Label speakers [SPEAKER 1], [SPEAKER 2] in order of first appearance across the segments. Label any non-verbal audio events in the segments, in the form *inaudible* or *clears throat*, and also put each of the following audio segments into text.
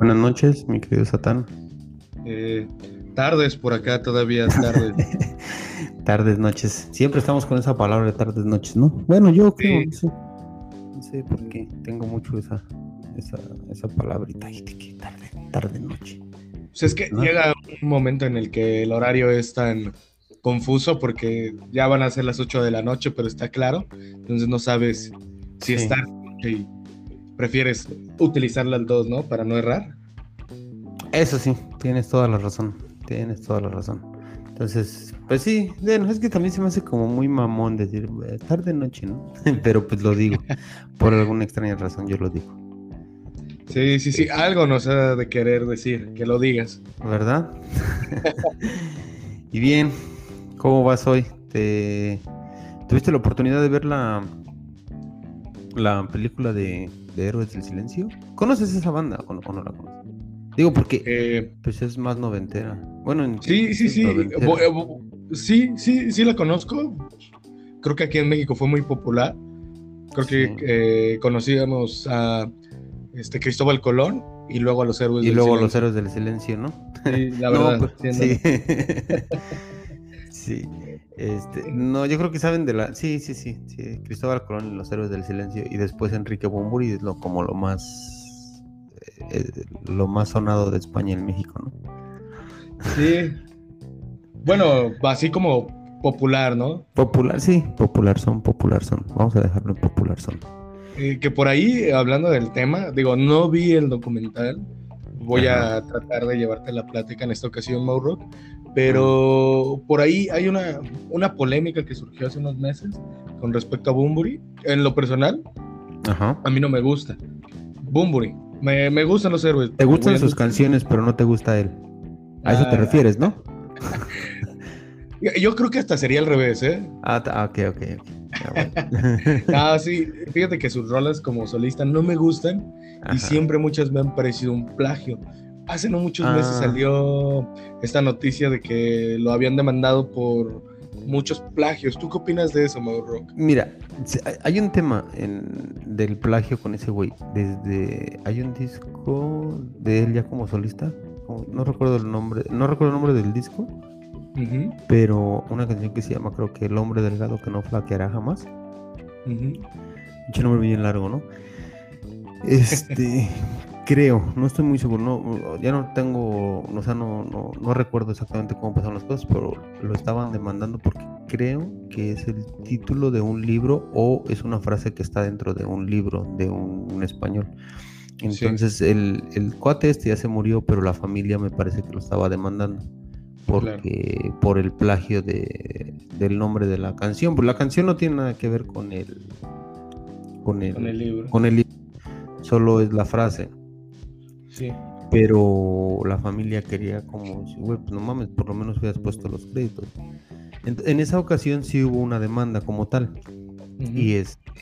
[SPEAKER 1] Buenas noches, mi querido Satán.
[SPEAKER 2] Eh, tardes por acá, todavía tardes. *laughs*
[SPEAKER 1] tardes, noches. Siempre estamos con esa palabra de tardes, noches, ¿no? Bueno, yo creo, no sé, no sé por qué tengo mucho esa, esa, esa palabrita, que tarde, tarde, noche.
[SPEAKER 2] Pues es que llega un momento en el que el horario es tan confuso porque ya van a ser las 8 de la noche, pero está claro, entonces no sabes si está y prefieres utilizar las dos, ¿no? Para no errar.
[SPEAKER 1] Eso sí, tienes toda la razón, tienes toda la razón. Entonces, pues sí, bueno, es que también se me hace como muy mamón decir eh, tarde noche, ¿no? *laughs* Pero pues lo digo, por alguna extraña razón yo lo digo.
[SPEAKER 2] Sí, sí, sí, algo nos ha de querer decir, que lo digas.
[SPEAKER 1] ¿Verdad? y bien, ¿cómo vas hoy? ¿Te... ¿Tuviste la oportunidad de ver la, la película de, Héroes del Silencio? ¿Conoces esa banda o no, la conoces? Digo porque eh, pues es más noventera. Bueno,
[SPEAKER 2] sí, sí, sí. Eh, sí, sí, sí la conozco. Creo que aquí en México fue muy popular. Creo que eh, conocíamos a este Cristóbal Colón y luego a los héroes
[SPEAKER 1] y luego a los héroes del silencio, ¿no?
[SPEAKER 2] Sí, la *laughs* verdad.
[SPEAKER 1] Pues, sí. *laughs* sí. Este, no, yo creo que saben de la. Sí, sí, sí. sí. Cristóbal Colón y los héroes del silencio. Y después Enrique Bumburi es lo, como lo más. Eh, lo más sonado de España en México, ¿no?
[SPEAKER 2] Sí. Bueno, así como popular, ¿no?
[SPEAKER 1] Popular, sí. Popular son, popular son. Vamos a dejarlo en popular son.
[SPEAKER 2] Eh, que por ahí, hablando del tema, digo, no vi el documental. Voy a tratar de llevarte la plática en esta ocasión, Mauro. Pero por ahí hay una, una polémica que surgió hace unos meses con respecto a Bumburi. En lo personal, a mí no me gusta. Bumburi, me, me gustan los héroes.
[SPEAKER 1] Te gustan sus canciones, pero no te gusta él. A eso te ah. refieres, ¿no? *laughs*
[SPEAKER 2] Yo creo que hasta sería al revés, ¿eh?
[SPEAKER 1] Ah, ok, ok, *laughs*
[SPEAKER 2] ah, sí, fíjate que sus rolas como solista no me gustan y siempre muchas me han parecido un plagio. Hace no muchos meses ah. salió esta noticia de que lo habían demandado por muchos plagios. ¿Tú qué opinas de eso, Mauro Rock?
[SPEAKER 1] Mira, hay un tema del plagio con ese güey. Desde hay un disco de él ya como solista. No recuerdo el nombre, no recuerdo el nombre del disco. Pero una canción que se llama, creo que El hombre delgado que no flaqueará jamás. Uh nombre bien largo, ¿no? Este, *laughs* creo, no estoy muy seguro, no, ya no tengo, o sea, no, no, no recuerdo exactamente cómo pasaron las cosas, pero lo estaban demandando porque creo que es el título de un libro o es una frase que está dentro de un libro de un, español. Entonces el, el, cuate este ya se murió, pero la familia me parece que lo estaba demandando porque por el plagio de, del nombre de la canción. Pues la canción no tiene nada que ver con el con el, con el libro. Solo es la frase.
[SPEAKER 2] Sí.
[SPEAKER 1] Pero la familia quería como, güey, pues no mames, por lo menos hubieras puesto los créditos. En, esa ocasión sí hubo una demanda como tal. Y este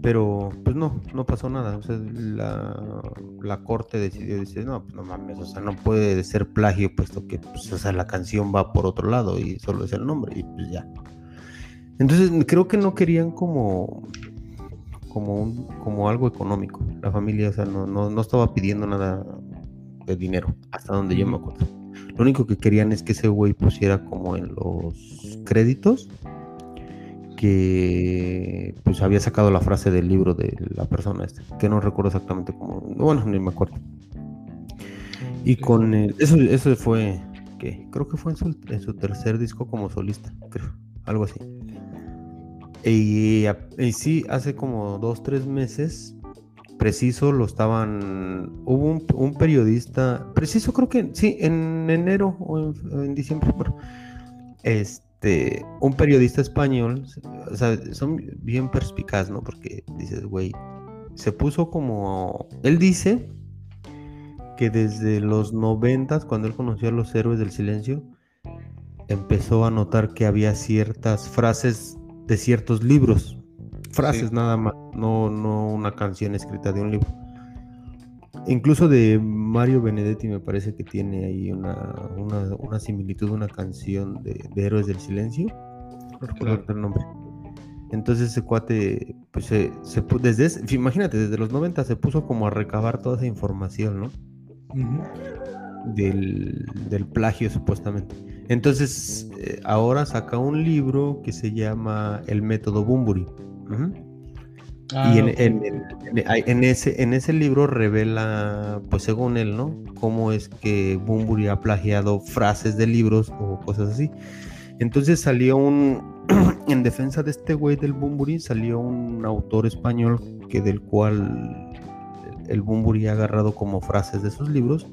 [SPEAKER 1] pero pues no, no pasó nada. O sea, la, corte decidió decir, no, pues no mames, o sea, no puede ser plagio, puesto que pues, o sea, la canción va por otro lado y solo es el nombre, y pues ya. Entonces creo que no querían como como un, como algo económico. La familia, o sea, no, no, estaba pidiendo nada de dinero, hasta donde yo me acuerdo. Lo único que querían es que ese güey pusiera como en los créditos que pues había sacado la frase del libro de la persona este, que no recuerdo exactamente cómo, bueno, ni me acuerdo. Y con el, eso, eso fue, que creo que fue en su, tercer disco como solista, creo, algo así. Y, y, sí, hace como dos, tres meses, preciso, lo estaban, hubo un, periodista, preciso creo que, sí, en enero o en, diciembre, este, un periodista español, o sea, son bien perspicaz, ¿no? Porque dices, güey, se puso como, él dice que desde los noventas, cuando él conoció a los héroes del silencio, empezó a notar que había ciertas frases de ciertos libros, frases nada más, no, no una canción escrita de un libro Incluso de Mario Benedetti me parece que tiene ahí una, una, similitud, una canción de, Héroes del Silencio. No recuerdo el nombre. Entonces ese cuate, pues se, desde imagínate, desde los 90 se puso como a recabar toda esa información, ¿no? del, del, plagio supuestamente. Entonces, eh, ahora saca un libro que se llama El método Bumburi. Ah, y en, ese, en ese libro revela, pues según él, ¿no? Cómo es que Bumburi ha plagiado frases de libros o cosas así. Entonces salió un, *clears throat* en defensa de este güey del Bumburi, salió un autor español que del cual el Bumburi ha agarrado como frases de sus libros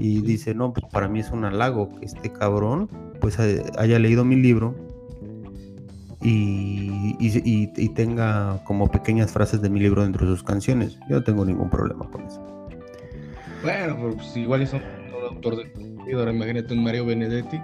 [SPEAKER 1] y dice, no, pues para mí es un halago que este cabrón pues haya leído mi libro y, tenga como pequeñas frases de mi libro dentro de sus canciones. Yo no tengo ningún problema con eso.
[SPEAKER 2] Bueno, pues igual es un autor de ahora imagínate un Mario Benedetti,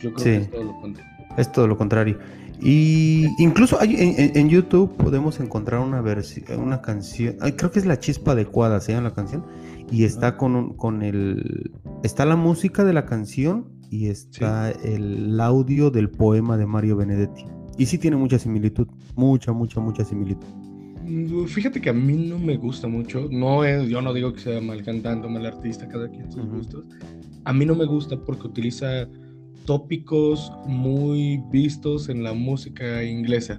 [SPEAKER 2] yo creo que es todo lo contrario.
[SPEAKER 1] Es todo lo contrario. Y incluso hay, en, YouTube podemos encontrar una versión, una canción, creo que es la chispa adecuada, se llama la canción, y está con, con el, está la música de la canción y está el audio del poema de Mario Benedetti. Y sí tiene mucha similitud, mucha, mucha, mucha similitud.
[SPEAKER 2] Mm, fíjate que a mí no me gusta mucho, no es, yo no digo que sea mal cantante mal artista, cada quien sus gustos. A mí no me gusta porque utiliza tópicos muy vistos en la música inglesa.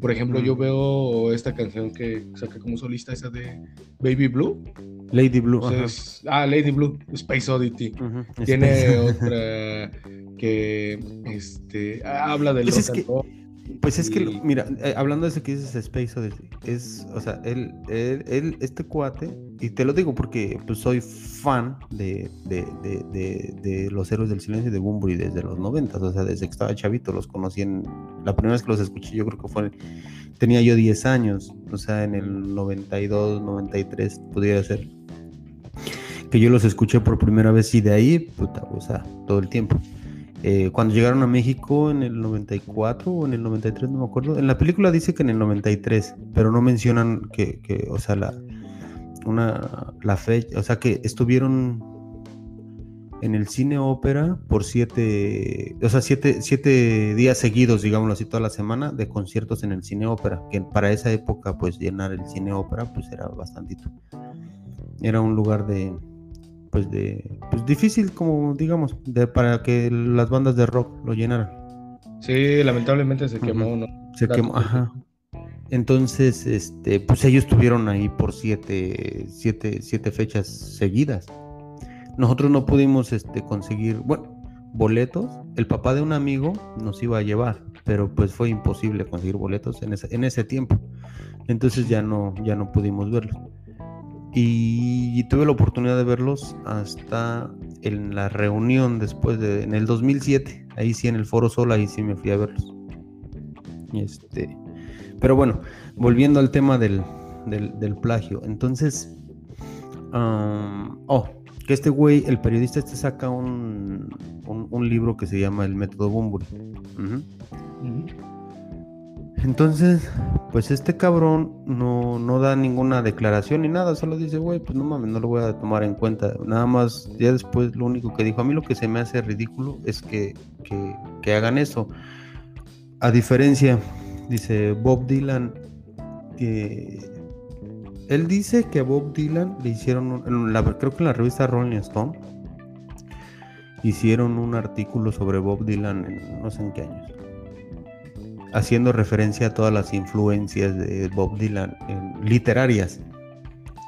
[SPEAKER 2] Por ejemplo, yo veo esta canción que saca como solista, esa de Baby Blue.
[SPEAKER 1] Lady Blue.
[SPEAKER 2] ah, Lady Blue, Space Oddity. Tiene otra que este, habla de
[SPEAKER 1] pues los pues es que, mira, eh, hablando de eso que dices Space Odyssey, es, o sea, él, él, este cuate, y te lo digo porque pues, soy fan de, de, de, de, los héroes del silencio de Bumburi desde los 90, o sea, desde que estaba chavito, los conocí en, la primera vez que los escuché yo creo que fue, tenía yo 10 años, o sea, en el 92, 93, pudiera ser, que yo los escuché por primera vez y de ahí, puta, o sea, todo el tiempo. Eh, cuando llegaron a México en el 94 o en el 93, no me acuerdo. En la película dice que en el 93, pero no mencionan que, que o sea, la, una, la fecha, o sea, que estuvieron en el cine ópera por siete, o sea, siete, siete días seguidos, digámoslo así, toda la semana de conciertos en el cine ópera, que para esa época, pues llenar el cine ópera, pues era bastantito. Era un lugar de, pues de pues difícil como digamos de, para que las bandas de rock lo llenaran.
[SPEAKER 2] Sí lamentablemente se quemó ¿no?
[SPEAKER 1] se quemó ajá. entonces este pues ellos estuvieron ahí por siete, siete, siete fechas seguidas. Nosotros no pudimos este conseguir bueno boletos. El papá de un amigo nos iba a llevar pero pues fue imposible conseguir boletos en ese, en ese tiempo. Entonces ya no ya no pudimos verlos y, tuve la oportunidad de verlos hasta en la reunión después de, en el 2007, ahí sí en el Foro Sol, ahí sí me fui a verlos. Este, pero bueno, volviendo al tema del, del, plagio, entonces, oh, que este güey, el periodista este saca un, un, libro que se llama El Método Bumburi. Entonces, pues este cabrón no, no da ninguna declaración ni nada, solo dice, güey, pues no mames, no lo voy a tomar en cuenta. Nada más, ya después lo único que dijo, a mí lo que se me hace ridículo es que, que, hagan eso. A diferencia, dice Bob Dylan, que él dice que a Bob Dylan le hicieron, creo que en la revista Rolling Stone, hicieron un artículo sobre Bob Dylan en no sé en qué años haciendo referencia a todas las influencias de Bob Dylan literarias.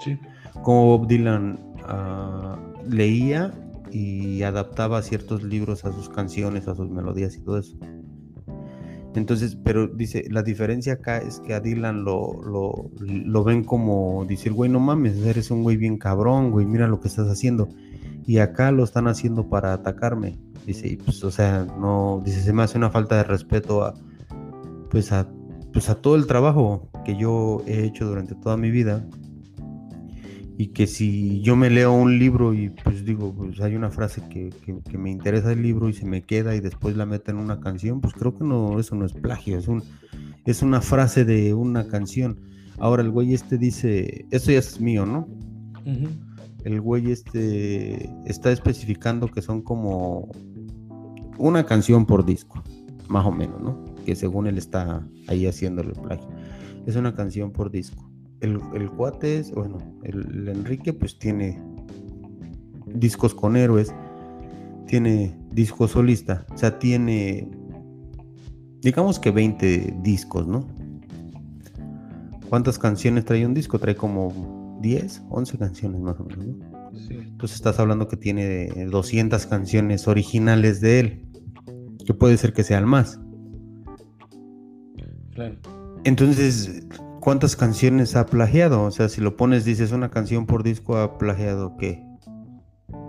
[SPEAKER 1] Sí. Como Bob Dylan ah, leía y adaptaba ciertos libros a sus canciones, a sus melodías y todo eso. Entonces, pero dice, la diferencia acá es que a Dylan lo, lo, ven como decir, güey, no mames, eres un güey bien cabrón, güey, mira lo que estás haciendo. Y acá lo están haciendo para atacarme. Dice, pues, o sea, no, dice, se me hace una falta de respeto a, pues a, pues a todo el trabajo que yo he hecho durante toda mi vida y que si yo me leo un libro y pues digo, pues hay una frase que, me interesa el libro y se me queda y después la meto en una canción, pues creo que no, eso no es plagio, es, un, es una frase de una canción. Ahora el güey este dice, eso ya es mío, ¿no? El güey este está especificando que son como una canción por disco, más o menos, ¿no? Que según él está ahí haciendo el plagio. Es una canción por disco. El, el cuate es, bueno, el, Enrique pues tiene discos con héroes, tiene disco solista, o sea, tiene, digamos que 20 discos, ¿no? ¿Cuántas canciones trae un disco? Trae como 10, 11 canciones más o menos, ¿no? Entonces estás hablando que tiene 200 canciones originales de él, que puede ser que sean más. Claro. Entonces, ¿cuántas canciones ha plagiado? O sea, si lo pones, dices una canción por disco, ha plagiado qué?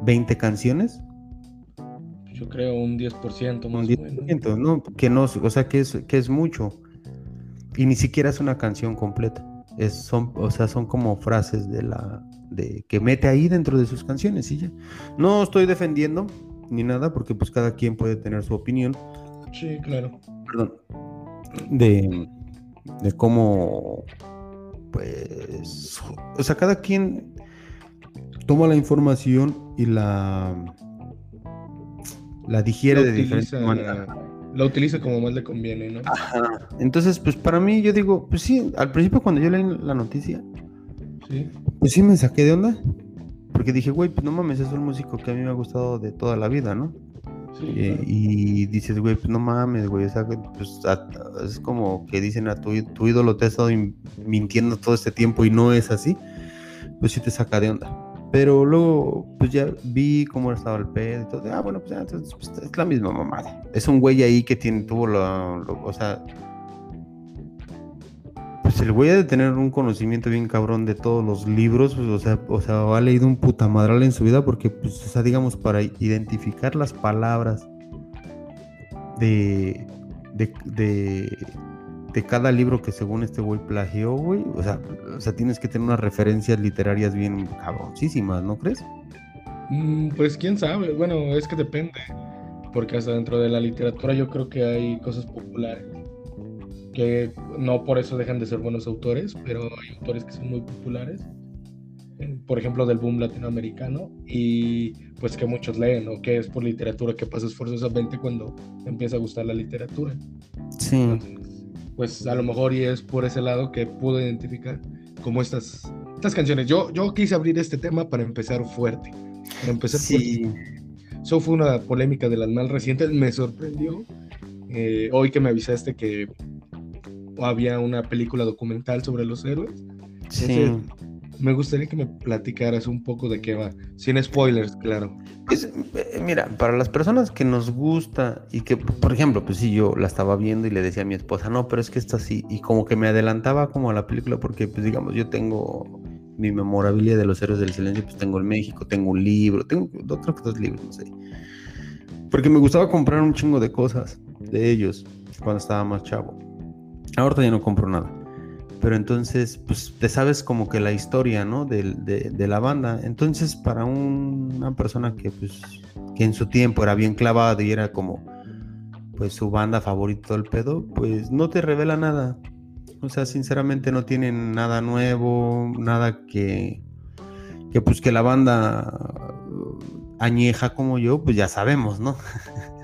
[SPEAKER 1] ¿20 canciones?
[SPEAKER 2] Yo creo un 10% más
[SPEAKER 1] un 10%, ¿no? Que no, o sea, que es, que es mucho. Y ni siquiera es una canción completa. Es, son, o sea, son como frases de la, de que mete ahí dentro de sus canciones y ya. No estoy defendiendo ni nada porque pues cada quien puede tener su opinión.
[SPEAKER 2] Sí, claro.
[SPEAKER 1] Perdón. De, de cómo pues o sea, cada quien toma la información y la la digiere de diferente manera.
[SPEAKER 2] La utiliza como más le conviene, ¿no?
[SPEAKER 1] Ajá. Entonces, pues para mí yo digo, pues sí, al principio cuando yo leí la noticia, pues sí me saqué de onda. Porque dije, güey, pues no mames, es un músico que a mí me ha gustado de toda la vida, ¿no? Eh, y dices, güey, pues no mames, güey, o sea, pues, es como que dicen a tu, tu, ídolo te ha estado mintiendo todo este tiempo y no es así, pues sí te saca de onda. Pero luego, pues ya vi cómo estaba el pedo y todo, ah, bueno, pues, entonces, pues, es la misma mamada. Es un güey ahí que tiene, tuvo lo, o sea, pues el güey de tener un conocimiento bien cabrón de todos los libros, pues, o sea, o sea, ha leído un puta madral en su vida porque, pues, o sea, digamos, para identificar las palabras de, de, de, cada libro que según este güey plagió, güey, o sea, o sea, tienes que tener unas referencias literarias bien cabroncísimas, ¿no crees?
[SPEAKER 2] Mm, pues quién sabe, bueno, es que depende, porque hasta dentro de la literatura yo creo que hay cosas populares que no por eso dejan de ser buenos autores, pero hay autores que son muy populares, por ejemplo del boom latinoamericano, y pues que muchos leen, o que es por literatura que pasas forzosamente cuando empieza a gustar la literatura.
[SPEAKER 1] Sí.
[SPEAKER 2] pues a lo mejor y es por ese lado que puedo identificar como estas, estas canciones. Yo, yo quise abrir este tema para empezar fuerte. Para empezar sí. Eso fue una polémica de las más recientes, me sorprendió. Eh, hoy que me avisaste que había una película documental sobre los héroes. Sí. me gustaría que me platicaras un poco de qué va, sin spoilers, claro.
[SPEAKER 1] Pues, eh, mira, para las personas que nos gusta y que, por ejemplo, pues sí, yo la estaba viendo y le decía a mi esposa, no, pero es que está así, y como que me adelantaba como a la película, porque, pues digamos, yo tengo mi memorabilia de los héroes del silencio, pues tengo en México, tengo un libro, tengo otros dos libros, no sé. Porque me gustaba comprar un chingo de cosas de ellos cuando estaba más chavo. Ahorita ya no compro nada. Pero entonces, pues te sabes como que la historia, ¿no? De, de, la banda. Entonces, para una persona que, pues, que en su tiempo era bien clavada y era como, pues, su banda favorita el pedo, pues no te revela nada. O sea, sinceramente no tienen nada nuevo, nada que, que pues que la banda añeja como yo, pues ya sabemos, ¿no?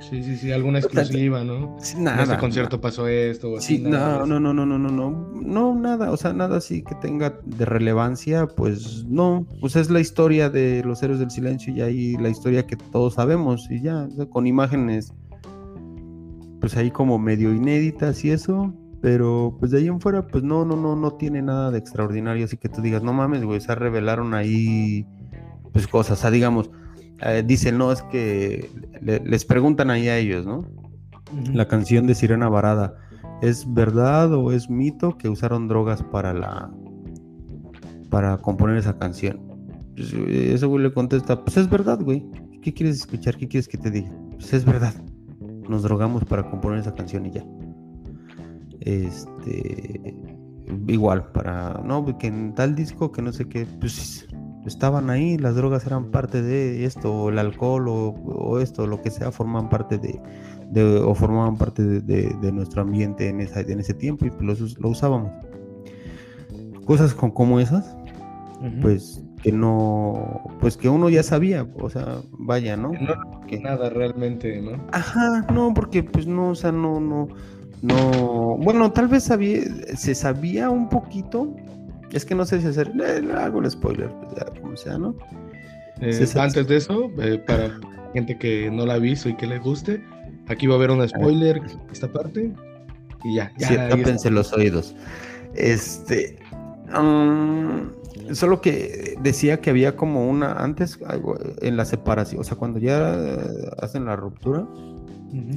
[SPEAKER 2] Sí, sí, sí, alguna exclusiva, ¿no?
[SPEAKER 1] Nada.
[SPEAKER 2] En este concierto pasó esto.
[SPEAKER 1] Sí, nada, no, no, no, no, no, no, no, nada, o sea, nada así que tenga de relevancia, pues no, pues es la historia de los héroes del silencio y ahí la historia que todos sabemos y ya, o sea, con imágenes, pues ahí como medio inéditas y eso, pero pues de ahí en fuera, pues no, no, no, no tiene nada de extraordinario, así que tú digas, no mames, güey, se revelaron ahí, pues cosas, o sea, digamos eh, dicen, no, es que les preguntan ahí a ellos, ¿no? La canción de Sirena Varada, ¿es verdad o es mito que usaron drogas para la para componer esa canción? Pues, ese güey le contesta, pues es verdad, güey. ¿Qué quieres escuchar? ¿Qué quieres que te diga? Pues es verdad. Nos drogamos para componer esa canción y ya. Este igual para no que en tal disco que no sé qué pues estaban ahí, las drogas eran parte de esto, o el alcohol o, esto, lo que sea, forman parte de, o formaban parte de, nuestro ambiente en, esa, en ese tiempo y pues lo, usábamos. Cosas con, como esas, pues que no, pues que uno ya sabía, o sea, vaya, ¿no?
[SPEAKER 2] Que nada realmente, ¿no?
[SPEAKER 1] Ajá, no, porque pues no, o sea, no, no, no, bueno, tal vez sabía, se sabía un poquito, es que no sé si hacer. Eh, hago el spoiler, pues sea, ¿no?
[SPEAKER 2] Eh, antes de eso, eh, para gente que no la ha visto y que le guste, aquí va a haber un spoiler esta parte y ya. ya
[SPEAKER 1] sí, los oídos. Este. Um, solo que decía que había como una. Antes, en la separación, o sea, cuando ya hacen la ruptura,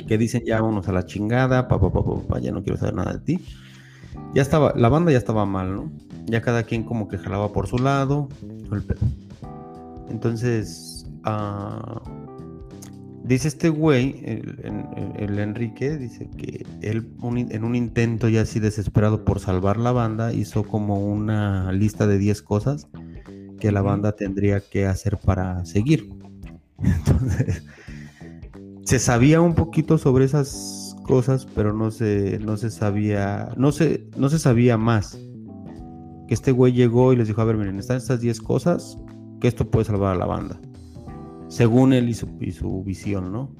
[SPEAKER 1] que dicen ya vámonos a la chingada, papá, papá, papá, ya no quiero saber nada de ti. Ya estaba, la banda ya estaba mal, ¿no? Ya cada quien como que jalaba por su lado, Entonces, uh, Dice este güey, el, Enrique, dice que él en un intento ya así desesperado por salvar la banda, hizo como una lista de 10 cosas que la banda tendría que hacer para seguir. *laughs* Entonces, se sabía un poquito sobre esas cosas, pero no se, no se sabía, no se, no se sabía más. Que este güey llegó y les dijo, a ver, miren, están estas 10 cosas, que esto puede salvar a la banda según él y su, visión, ¿no?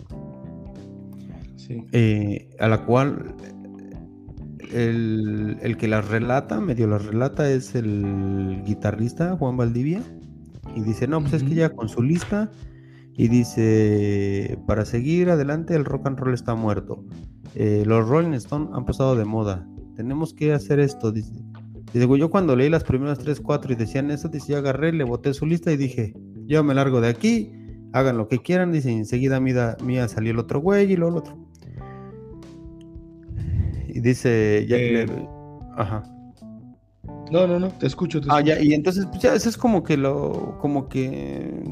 [SPEAKER 1] Sí. Eh, a la cual el, que las relata, medio las relata, es el guitarrista Juan Valdivia. Y dice, no, pues es que ya con su lista. Y dice, para seguir adelante el rock and roll está muerto. Eh, los Rolling Stones han pasado de moda. Tenemos que hacer esto. Dice, dice, yo cuando leí las primeras 3, 4 y decían eso, dice, yo agarré, le boté su lista y dije, yo me largo de aquí hagan lo que quieran, dice, enseguida mía, mía salió el otro güey y luego el otro. Y dice, ya eh, ajá.
[SPEAKER 2] No, no, no, te escucho.
[SPEAKER 1] ah, ya, y entonces, pues ya, eso es como que lo, como que,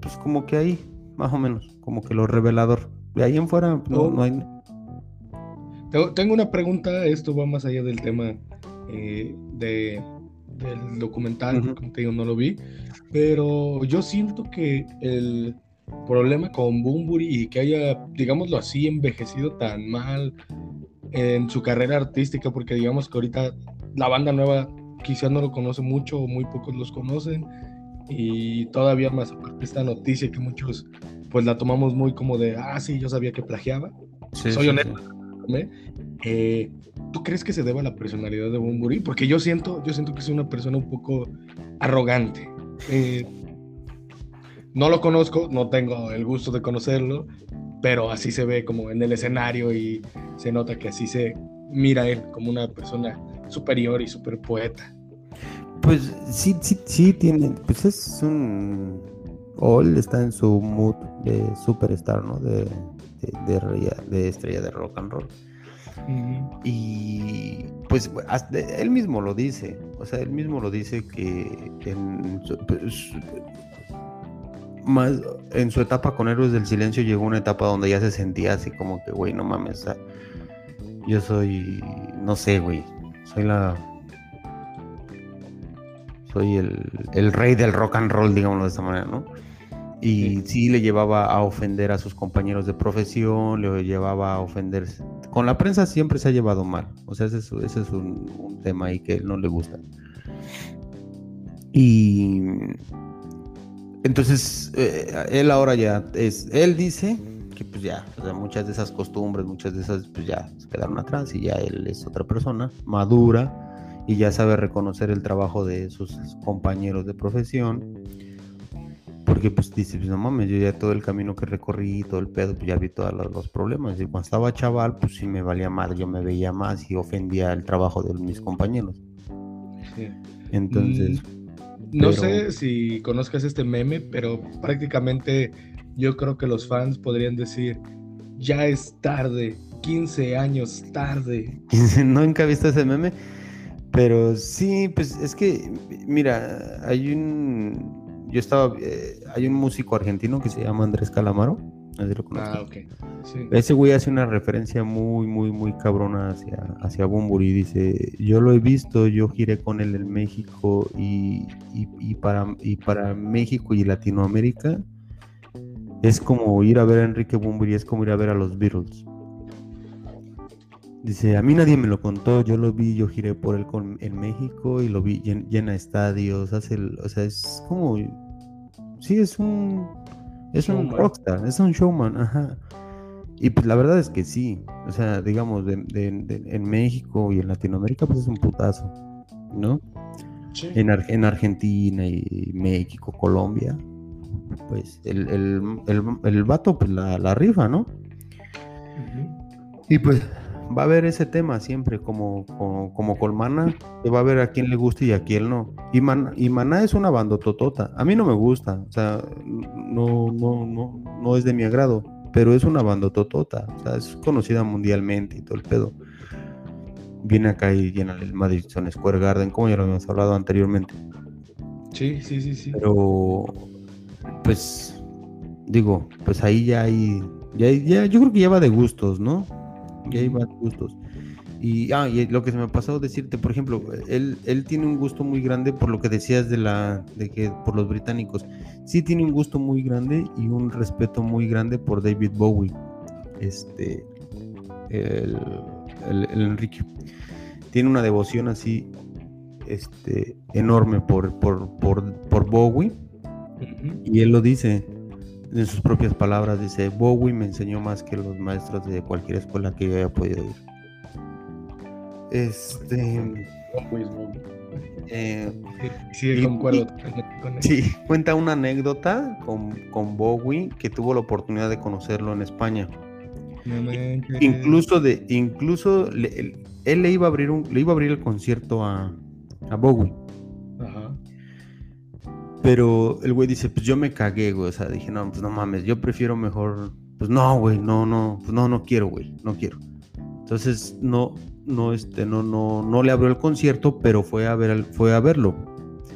[SPEAKER 1] pues como que ahí, más o menos, como que lo revelador. De ahí en fuera, no, no hay.
[SPEAKER 2] Tengo una pregunta, esto va más allá del tema eh, de, del documental, como te digo, no lo vi, pero yo siento que el problema con Bumburi y que haya, digámoslo así, envejecido tan mal en su carrera artística, porque digamos que ahorita la banda nueva quizás no lo conoce mucho o muy pocos los conocen y todavía más aparte esta noticia que muchos pues la tomamos muy como de, ah, sí, yo sabía que plagiaba. Soy honesto. Eh, ¿Tú crees que se deba a la personalidad de Bumburi? Porque yo siento, yo siento que es una persona un poco arrogante. Eh, no lo conozco, no tengo el gusto de conocerlo, pero así se ve como en el escenario y se nota que así se mira él como una persona superior y super poeta.
[SPEAKER 1] Pues sí, sí, sí tiene, pues es un... All está en su mood de superstar, ¿no? De estrella de rock and roll. Y pues él mismo lo dice, o sea, él mismo lo dice que en su, pues, más en su etapa con Héroes del Silencio llegó una etapa donde ya se sentía así como que, güey, no mames, yo soy, no sé, güey, soy la... Soy el, el rey del rock and roll, digámoslo de esta manera, ¿no? Y sí. le llevaba a ofender a sus compañeros de profesión, le llevaba a ofender. Con la prensa siempre se ha llevado mal, o sea, ese es, ese es un, tema ahí que él no le gusta. Y entonces, eh, él ahora ya es, él dice que pues ya, o sea, muchas de esas costumbres, muchas de esas pues ya se quedaron atrás y ya él es otra persona, madura y ya sabe reconocer el trabajo de sus compañeros de profesión porque pues dices, pues, no mames, yo ya todo el camino que recorrí, todo el pedo, pues ya vi todos los, problemas. Y cuando estaba chaval, pues sí me valía más, yo me veía más y ofendía el trabajo de mis compañeros. Sí. Entonces... Mm,
[SPEAKER 2] no sé si conozcas este meme, pero prácticamente yo creo que los fans podrían decir, ya es tarde, 15 años tarde. *laughs*
[SPEAKER 1] nunca he visto ese meme, pero sí, pues es que, mira, hay un yo estaba, eh, hay un músico argentino que se llama Andrés Calamaro. Ah, ok. Ese güey hace una referencia muy, muy, muy cabrona hacia, hacia Bumburi. Dice, yo lo he visto, yo giré con él en México y, y, para, y para México y Latinoamérica es como ir a ver a Enrique Bumburi, es como ir a ver a los Beatles. Dice, a mí nadie me lo contó, yo lo vi, yo giré por él con, en México y lo vi llena estadios, hace, o sea, es como Sí, es un. Es un rockstar, es un showman, ajá. Y pues la verdad es que sí. O sea, digamos, en México y en Latinoamérica, pues es un putazo, ¿no? Sí. En, en Argentina y México, Colombia. pues el, el, el, el vato pues la, la rifa, ¿no? Y pues va a haber ese tema siempre, como, como, como Colmana, que va a ver a quién le gusta y a quién no. Y, Man, y Maná es una bandototota. A mí no me gusta, o sea, no, no, no, no es de mi agrado, pero es una bandototota. O sea, es conocida mundialmente y todo el pedo. Viene acá y llena el Madison Square Garden, como ya lo habíamos hablado anteriormente.
[SPEAKER 2] Sí, sí, sí, sí.
[SPEAKER 1] Pero, pues, digo, pues ahí ya hay, ya, ya, yo creo que ya va de gustos, ¿no? Ya hay más gustos. Y, ah, y lo que se me pasó decirte, por ejemplo, él, él tiene un gusto muy grande por lo que decías de la, de que por los británicos. Sí tiene un gusto muy grande y un respeto muy grande por David Bowie. Este, el, el, el Enrique. Tiene una devoción así, este, enorme por, por, por, por Bowie. Y él lo dice, en sus propias palabras, dice, Bowie me enseñó más que los maestros de cualquier escuela que yo haya podido ir. Este... Eh,
[SPEAKER 2] sí, concuerdo
[SPEAKER 1] con Sí, cuenta una anécdota con, con, Bowie que tuvo la oportunidad de conocerlo en España. No incluso de, incluso le, él le iba a abrir un, le iba a abrir el concierto a, a Bowie. Pero el güey dice, pues yo me cagué, güey. O sea, dije, no, pues no mames, yo prefiero mejor. Pues no, güey, no, no, pues no, no quiero, güey, no quiero. Entonces, no, no, este, no, no, no le abrió el concierto, pero fue a ver, fue a verlo.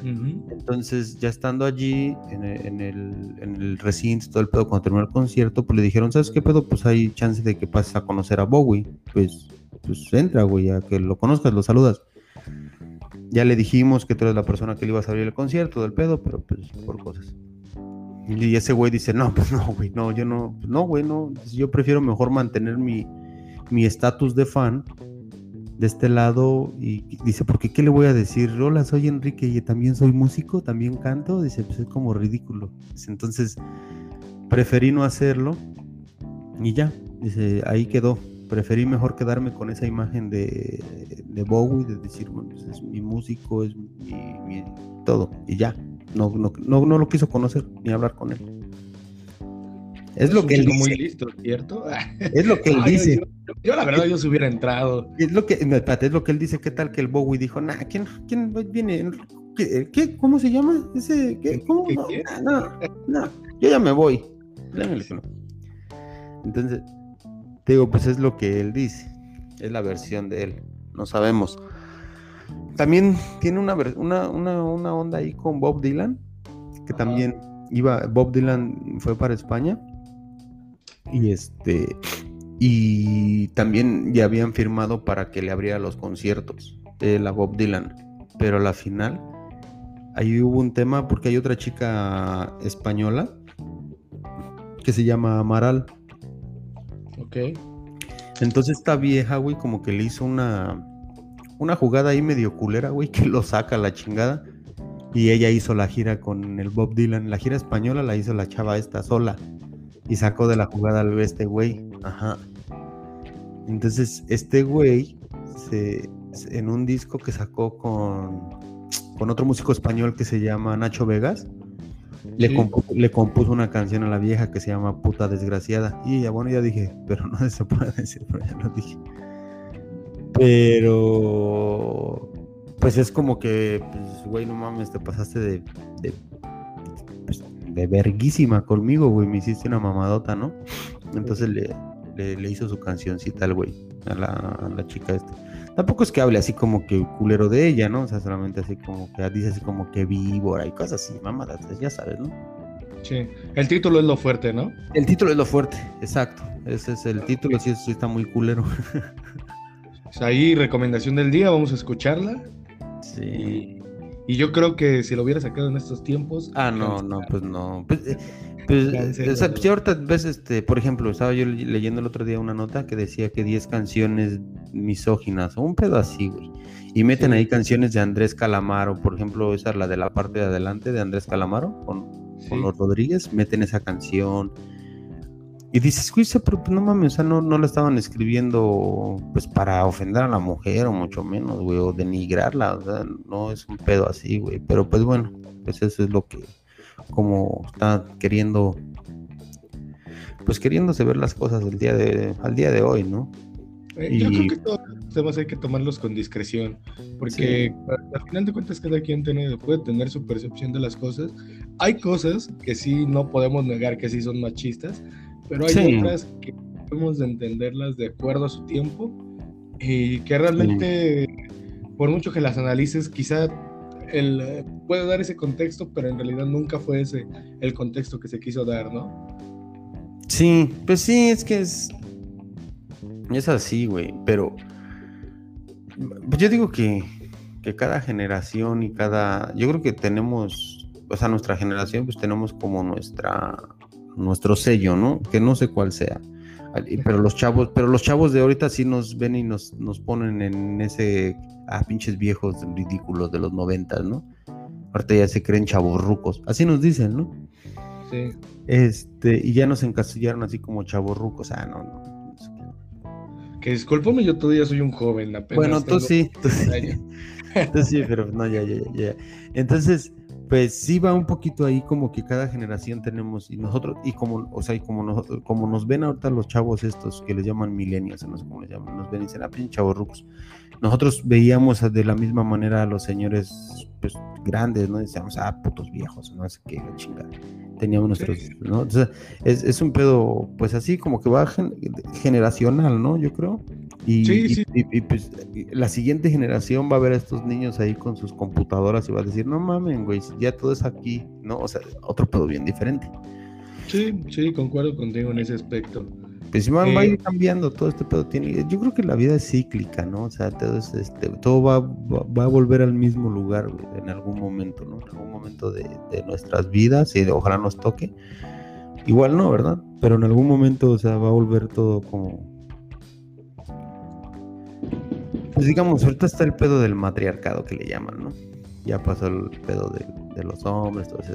[SPEAKER 1] Entonces, ya estando allí en el, en, el, en el recinto, todo el pedo, cuando terminó el concierto, pues le dijeron, ¿sabes qué pedo? Pues hay chance de que pases a conocer a Bowie. Pues, pues entra, güey, a que lo conozcas, lo saludas. Ya le dijimos que tú eres la persona que le ibas a abrir el concierto del pedo, pero pues por cosas. Y ese güey dice, no, pues no, güey, no, yo no, pues no, güey, no, yo prefiero mejor mantener mi estatus de fan de este lado y dice, porque qué le voy a decir? Hola, soy Enrique y también soy músico, también canto. Dice, pues es como ridículo. Entonces, preferí no hacerlo y ya, dice, ahí quedó preferí mejor quedarme con esa imagen de, de Bowie, de decir, bueno, es mi músico, es mi, todo, y ya. No, no, no, lo quiso conocer ni hablar con él.
[SPEAKER 2] Es, lo que él dice. muy listo, ¿cierto? *laughs*
[SPEAKER 1] Es lo que él dice.
[SPEAKER 2] Yo, la verdad, yo se hubiera entrado.
[SPEAKER 1] Es lo que, espérate, es lo que él dice. ¿Qué tal que el Bowie dijo, nah, ¿quién, quién viene? ¿Qué, ¿Cómo se llama? Ese, ¿qué, ¿Cómo? no, no, yo ya me voy. Entonces, digo, pues es lo que él dice, es la versión de él, no sabemos. También tiene una, una, una, onda ahí con Bob Dylan, que también iba, Bob Dylan fue para España y este y también ya habían firmado para que le abriera los conciertos de la Bob Dylan, pero a la final ahí hubo un tema porque hay otra chica española que se llama Amaral
[SPEAKER 2] Ok.
[SPEAKER 1] Entonces esta vieja, güey, como que le hizo una, una jugada ahí medio culera, güey, *laughs* que lo saca a la chingada. Y ella hizo la gira con el Bob Dylan. La gira española la hizo la chava esta sola. Y sacó de la jugada al este güey. Ajá. Entonces, este güey, se, en un disco que sacó con, con otro músico español que se llama Nacho Vegas, le, compuso una canción a la vieja que se llama Puta Desgraciada. Y ya, bueno, ya dije, *laughs* pero no se puede decir, pero ya lo dije. Pero, pues es como que, pues, güey, no mames, te pasaste de, de, pues, de verguísima conmigo, güey, me hiciste una mamadota, ¿no? Entonces le, le, hizo su cancioncita al güey, a la, a la chica esta. Tampoco es que hable así como que culero de ella, ¿no? O sea, solamente así como que dice así como que víbora y cosas así, mamadas, ya sabes, ¿no?
[SPEAKER 2] Sí, el título es lo fuerte, ¿no?
[SPEAKER 1] El título es lo fuerte, exacto. Ese es el título, sí, sí está muy culero. *laughs*
[SPEAKER 2] Pues ahí, recomendación del día, vamos a escucharla.
[SPEAKER 1] Sí.
[SPEAKER 2] Y, yo creo que si lo hubiera sacado en estos tiempos.
[SPEAKER 1] Ah, no, no, pues no. Pues, eh, pues, o sea, si ahorita ves, este, por ejemplo, estaba yo leyendo el otro día una nota que decía que 10 canciones misóginas, o un pedo así, güey. Y meten ahí canciones de Andrés Calamaro, por ejemplo, esa es la de la parte de adelante de Andrés Calamaro, con, los Rodríguez, meten esa canción. Y dices, güey, pero pues, no mames, o sea, no, no la estaban escribiendo pues para ofender a la mujer, o mucho menos, güey, o denigrarla, o sea, no es un pedo así, güey. Pero pues bueno, pues eso es lo que como está queriendo, pues queriéndose ver las cosas del día de, al día de hoy, ¿no?
[SPEAKER 2] Eh, yo creo que todos los temas hay que tomarlos con discreción, porque al final de cuentas cada quien tiene, puede tener su percepción de las cosas. Hay cosas que sí no podemos negar que sí son machistas, pero hay otras que debemos de entenderlas de acuerdo a su tiempo y que realmente, por mucho que las analices, quizá el, puede dar ese contexto, pero en realidad nunca fue ese el contexto que se quiso dar, ¿no?
[SPEAKER 1] Sí, pues sí, es que es. Es así, güey, pero. Yo digo que, que cada generación y cada. Yo creo que tenemos. O sea, nuestra generación, pues tenemos como nuestra. Nuestro sello, ¿no? Que no sé cuál sea. Pero los chavos, pero los chavos de ahorita sí nos ven y nos, nos ponen en ese ah, pinches viejos ridículos de los noventas, ¿no? Ahorita ya se creen chavos rucos. Así nos dicen, ¿no?
[SPEAKER 2] Sí.
[SPEAKER 1] Este, y ya nos encasillaron así como chavos rucos. Ah, no, no.
[SPEAKER 2] Que discúlpame, yo todavía soy un joven apenas.
[SPEAKER 1] Bueno, tú sí, tú sí. *laughs* tú sí, pero no, ya, ya, ya. Entonces, pues sí va un poquito ahí como que cada generación tenemos y nosotros y como o sea y como nosotros como nos ven ahorita los chavos estos que les llaman milenios no sé cómo les llaman nos ven y dicen ah pinche chavos rucos nosotros veíamos de la misma manera a los señores pues grandes no decíamos ah putos viejos no sé qué la chingada teníamos nuestros no es, es, un pedo pues así como que va generacional no yo creo y, y, pues la siguiente generación va a ver a estos niños ahí con sus computadoras y va a decir, no mames, güey, ya todo es aquí, ¿no? O sea, otro pedo bien diferente.
[SPEAKER 2] Sí, sí, concuerdo contigo en ese aspecto.
[SPEAKER 1] Pues va, va a ir eh, cambiando, todo este pedo tiene. Yo creo que la vida es cíclica, ¿no? O sea, todo, este, todo va, va, a volver al mismo lugar güey, en algún momento, ¿no? En algún momento de, de nuestras vidas y ojalá nos toque. Igual no, ¿verdad? Pero en algún momento, o sea, va a volver todo como, pues digamos, ahorita está el pedo del matriarcado que le llaman, ¿no? Ya pasó el pedo de, los hombres, todo eso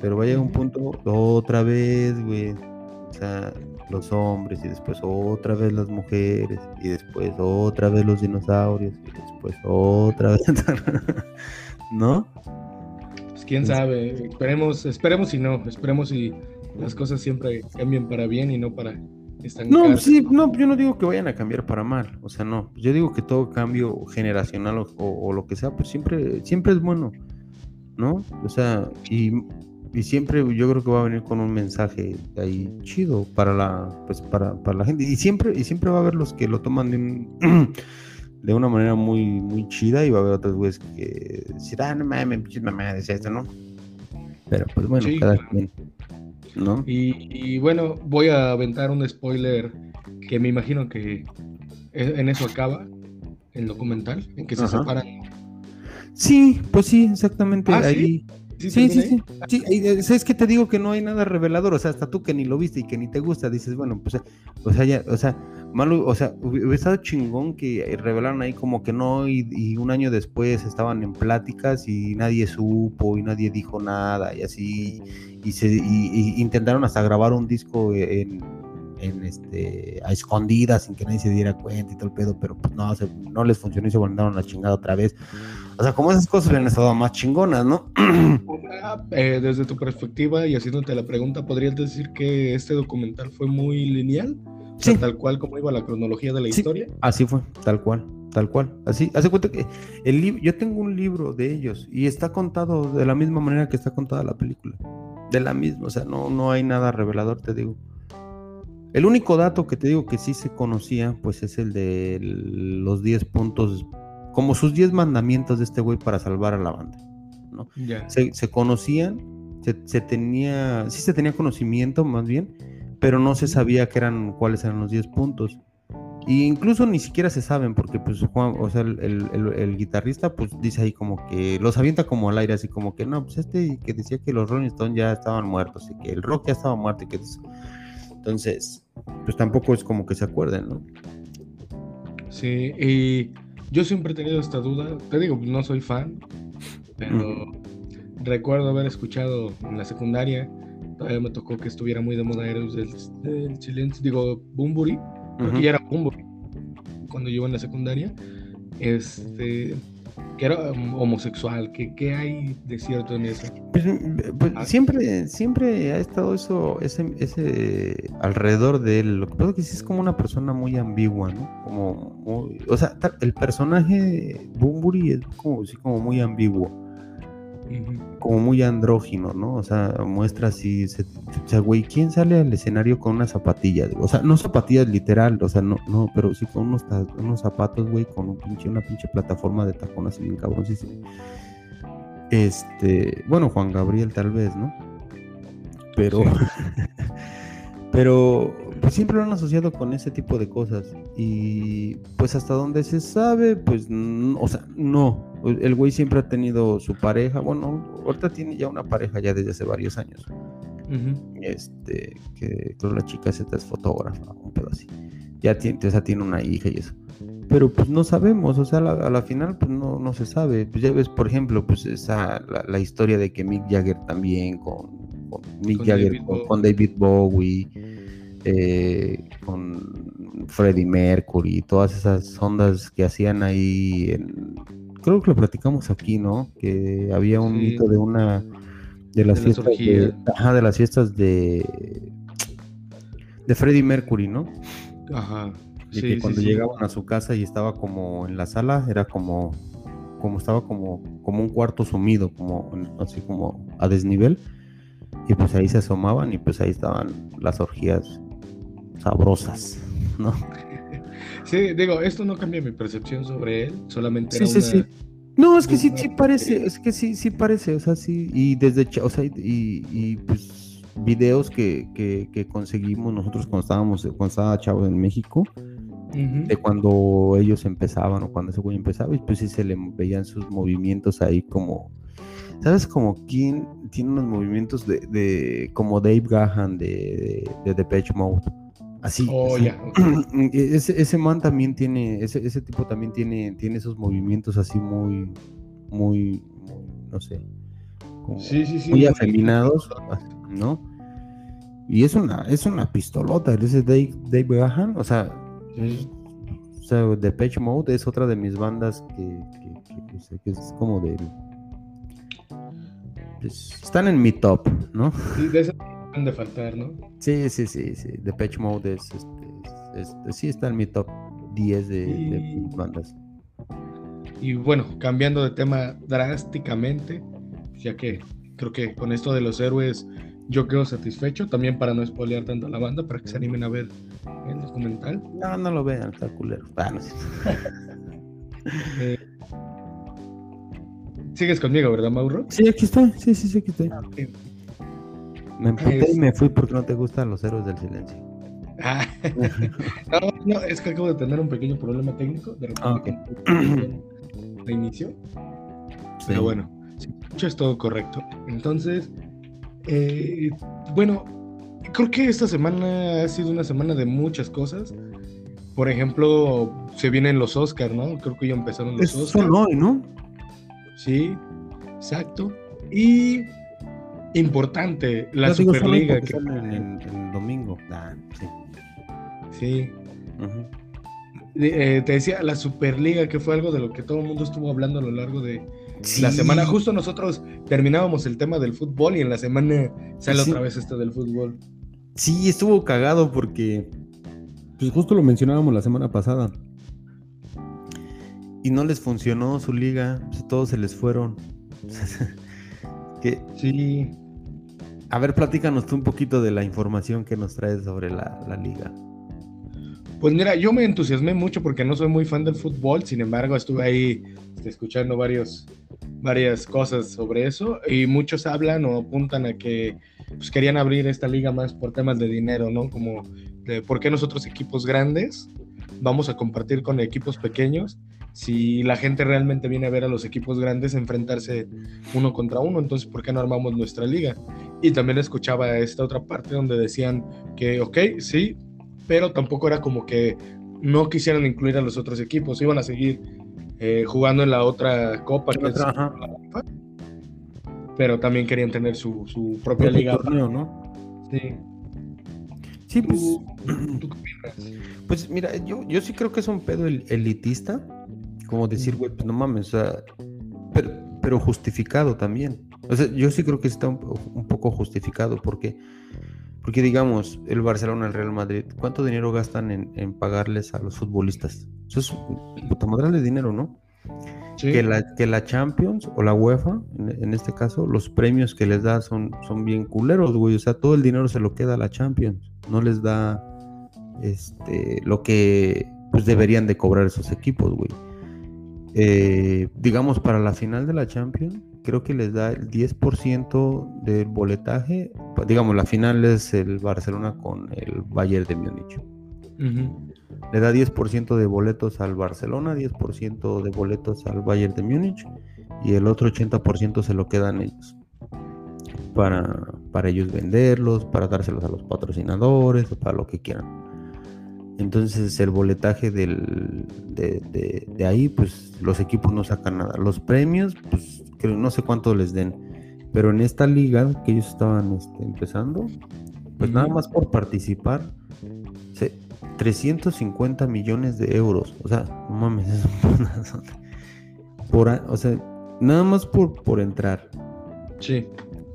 [SPEAKER 1] Pero va a llegar un punto, otra vez, güey. O sea, los hombres y después otra vez las mujeres y después otra vez los dinosaurios y después otra vez, *laughs* ¿no?
[SPEAKER 2] Pues quién sabe, esperemos, esperemos y no, esperemos y las cosas siempre cambien para bien y no para
[SPEAKER 1] no, sí, no, yo no digo que vayan a cambiar para mal, o sea, no, yo digo que todo cambio generacional o, lo que sea, pues siempre, siempre es bueno, ¿no? O sea, y, siempre yo creo que va a venir con un mensaje ahí chido para la, pues para, para la gente, y siempre, y siempre va a haber los que lo toman de, *clears throat* de una manera muy, muy chida, y va a haber otros güeyes que dirán, ah, no mames, pinches decía esto, ¿no? Pero pues bueno, cada quien.
[SPEAKER 2] Y, bueno, voy a aventar un spoiler que me imagino que en eso acaba el documental, en que se separan.
[SPEAKER 1] Sí, pues sí, exactamente. ¿Ah, ahí. Sí, sí, sí. sí, Es que te digo que no hay nada revelador, o sea, hasta tú que ni lo viste y que ni te gusta, dices, bueno, pues, o sea, ya, o sea, o sea, hubiera estado chingón que revelaron ahí como que no, y, un año después estaban en pláticas y nadie supo y nadie dijo nada y así, y se intentaron hasta grabar un disco en, este a escondidas sin que nadie se diera cuenta y todo el pedo, pero pues no, no les funcionó y se a la chingada otra vez. O sea, como esas cosas han estado más chingonas, ¿no? *clears throat*
[SPEAKER 2] Eh, desde tu perspectiva y haciéndote la pregunta, ¿podrías decir que este documental fue muy lineal? Sí. tal cual como iba la cronología de la historia.
[SPEAKER 1] Así fue, tal cual, tal cual. Así, hace cuenta que el libro, yo tengo un libro de ellos y está contado de la misma manera que está contada la película. De la misma, o sea, no, no hay nada revelador, te digo. El único dato que te digo que sí se conocía, pues es el de los 10 puntos, como sus 10 mandamientos de este güey para salvar a la banda. ¿no? Se, conocían, se, se, tenía, sí se tenía conocimiento más bien, pero no se sabía que eran cuáles eran los 10 puntos. E incluso ni siquiera se saben, porque pues Juan, o sea, el, guitarrista pues dice ahí como que los avienta como al aire, así como que no, pues este que decía que los Rolling Stones ya estaban muertos y que el rock ya estaba muerto y que Entonces, pues tampoco es como que se acuerden, ¿no?
[SPEAKER 2] Sí, y yo siempre he tenido esta duda, te digo, no soy fan, pero recuerdo haber escuchado en la secundaria Todavía me tocó que estuviera muy de moda Héroes del, Silencio, digo, Bumburi, porque ya era Bumburi cuando yo iba en la secundaria. Este, que era homosexual. ¿Qué, ¿Qué, hay de cierto en eso?
[SPEAKER 1] Pues, pues ah. siempre, siempre ha estado eso, ese, ese alrededor de él. Lo que pasa es que sí es como una persona muy ambigua, ¿no? Como o sea, el personaje Bumburi es como, sí, como muy ambiguo como muy andrógino, ¿no? O sea, muestra así, o sea, güey, ¿quién sale al escenario con una zapatilla? O sea, no zapatillas literal, o sea, no, no, pero sí con unos, unos zapatos, güey, con un pinche, una pinche plataforma de tacón así bien cabrón, sí, sí. Este, bueno, Juan Gabriel tal vez, ¿no? Pero, *laughs* pero siempre lo han asociado con ese tipo de cosas. Y pues hasta donde se sabe, pues, o sea, no. El güey siempre ha tenido su pareja. Bueno, ahorita tiene ya una pareja ya desde hace varios años. Este, que creo la chica esta es fotógrafa, un pedo así. Ya tiene, o sea, tiene una hija y eso. Pero pues no sabemos, o sea, a la, final pues no, no se sabe. Pues ya ves, por ejemplo, pues esa, la, historia de que Mick Jagger también con, Mick Jagger, con David Bowie eh, con Freddie Mercury, todas esas ondas que hacían ahí, creo que lo platicamos aquí, ¿no? Que había un mito de una de las fiestas de, de las fiestas de de Freddie Mercury, ¿no?
[SPEAKER 2] Ajá.
[SPEAKER 1] Y que cuando llegaban a su casa y estaba como en la sala, era como como estaba como como un cuarto sumido, como así como a desnivel. Y pues ahí se asomaban y pues ahí estaban las orgías sabrosas, ¿no?
[SPEAKER 2] Sí, digo, esto no cambia mi percepción sobre él, solamente
[SPEAKER 1] sí, sí, sí. No, es que sí, sí parece, es que sí, sí parece, o sea, sí, y desde, o sea, y, y pues videos que, que, conseguimos nosotros cuando estábamos, cuando estaba Chavo en México, de cuando ellos empezaban o cuando ese güey empezaba, y pues sí se le veían sus movimientos ahí como, ¿sabes? Como quien tiene unos movimientos de, de como Dave Gahan de, de, de Depeche Mode Así.
[SPEAKER 2] Oh, *clears throat*
[SPEAKER 1] ese, ese, man también tiene, ese, ese tipo también tiene, tiene esos movimientos así muy, muy, no sé, muy afeminados, ¿no? Y es una, es una pistolota, ese Dave, Dave Gahan, o sea, o sea, Depeche Mode es otra de mis bandas que, que, que, es como de... Pues, están en mi top, ¿no?
[SPEAKER 2] Sí, de de faltar, ¿no? Sí,
[SPEAKER 1] sí, sí, sí. Depeche Mode es, este, sí está en mi top 10 de, bandas.
[SPEAKER 2] Y bueno, cambiando de tema drásticamente, ya que creo que con esto de los héroes yo quedo satisfecho, también para no spoilear tanto a la banda, para que se animen a ver el documental.
[SPEAKER 1] No, no lo vean, está culero. Ah, *laughs*
[SPEAKER 2] eh, Sigues conmigo, ¿verdad, Mauro?
[SPEAKER 1] Sí, aquí estoy, sí, sí, sí, aquí estoy. Me emputé y me fui porque no te gustan los héroes del silencio.
[SPEAKER 2] Ah, *laughs* no, no, es que acabo de tener un pequeño problema técnico. De repente, ah, inicio. Pero bueno, sí, es todo correcto. Entonces, eh, bueno, creo que esta semana ha sido una semana de muchas cosas. Por ejemplo, se vienen los Oscars, ¿no? Creo que ya empezaron los Oscars.
[SPEAKER 1] Son hoy, ¿no?
[SPEAKER 2] Sí, exacto. Y importante, la Superliga.
[SPEAKER 1] Que... En, el domingo. Ah, sí.
[SPEAKER 2] sí. Eh, te decía, la Superliga, que fue algo de lo que todo el mundo estuvo hablando a lo largo de la semana. Justo nosotros terminábamos el tema del fútbol y en la semana sale otra vez esto del fútbol.
[SPEAKER 1] Sí, estuvo cagado porque, pues justo lo mencionábamos la semana pasada. Y no les funcionó su liga, pues todos se les fueron. *laughs*
[SPEAKER 2] que, sí.
[SPEAKER 1] A ver, platícanos tú un poquito de la información que nos traes sobre la, liga.
[SPEAKER 2] Pues mira, yo me entusiasmé mucho porque no soy muy fan del fútbol, sin embargo estuve ahí este, escuchando varios, varias cosas sobre eso y muchos hablan o apuntan a que pues, querían abrir esta liga más por temas de dinero, ¿no? Como de por qué nosotros equipos grandes vamos a compartir con equipos pequeños si la gente realmente viene a ver a los equipos grandes enfrentarse uno contra uno, entonces ¿por qué no armamos nuestra liga? Y también escuchaba esta otra parte donde decían que, ok, sí, pero tampoco era como que no quisieran incluir a los otros equipos, iban a seguir eh, jugando en la otra copa, que pero también querían tener su, su propia liga.
[SPEAKER 1] ¿no?
[SPEAKER 2] Sí.
[SPEAKER 1] Sí, pues. ¿Tú, qué Pues mira, yo, yo sí creo que es un pedo elitista Como decir, güey, pues no mames, o sea, pero, pero justificado también. O sea, yo sí creo que está un, poco justificado porque, porque digamos, el Barcelona, el Real Madrid, ¿cuánto dinero gastan en, pagarles a los futbolistas? Eso es puta madre de dinero, ¿no? Que, la, que la Champions o la UEFA, en, este caso, los premios que les da son, son bien culeros, güey. O sea, todo el dinero se lo queda a la Champions. No les da este, lo que pues, deberían de cobrar esos equipos, güey. Eh, digamos, para la final de la Champions, creo que les da el 10% del boletaje. Digamos, la final es el Barcelona con el Bayern de Múnich. Le da 10% de boletos al Barcelona, 10% de boletos al Bayern de Múnich y el otro 80% se lo quedan ellos. Para, para ellos venderlos, para dárselos a los patrocinadores o para lo que quieran. Entonces el boletaje del, de, ahí, pues los equipos no sacan nada. Los premios, pues no sé cuánto les den. Pero en esta liga que ellos estaban este, empezando, pues nada más por participar, 350 millones de euros. O sea, no mames, *laughs* es por, o sea, nada más por, por entrar.
[SPEAKER 2] Sí.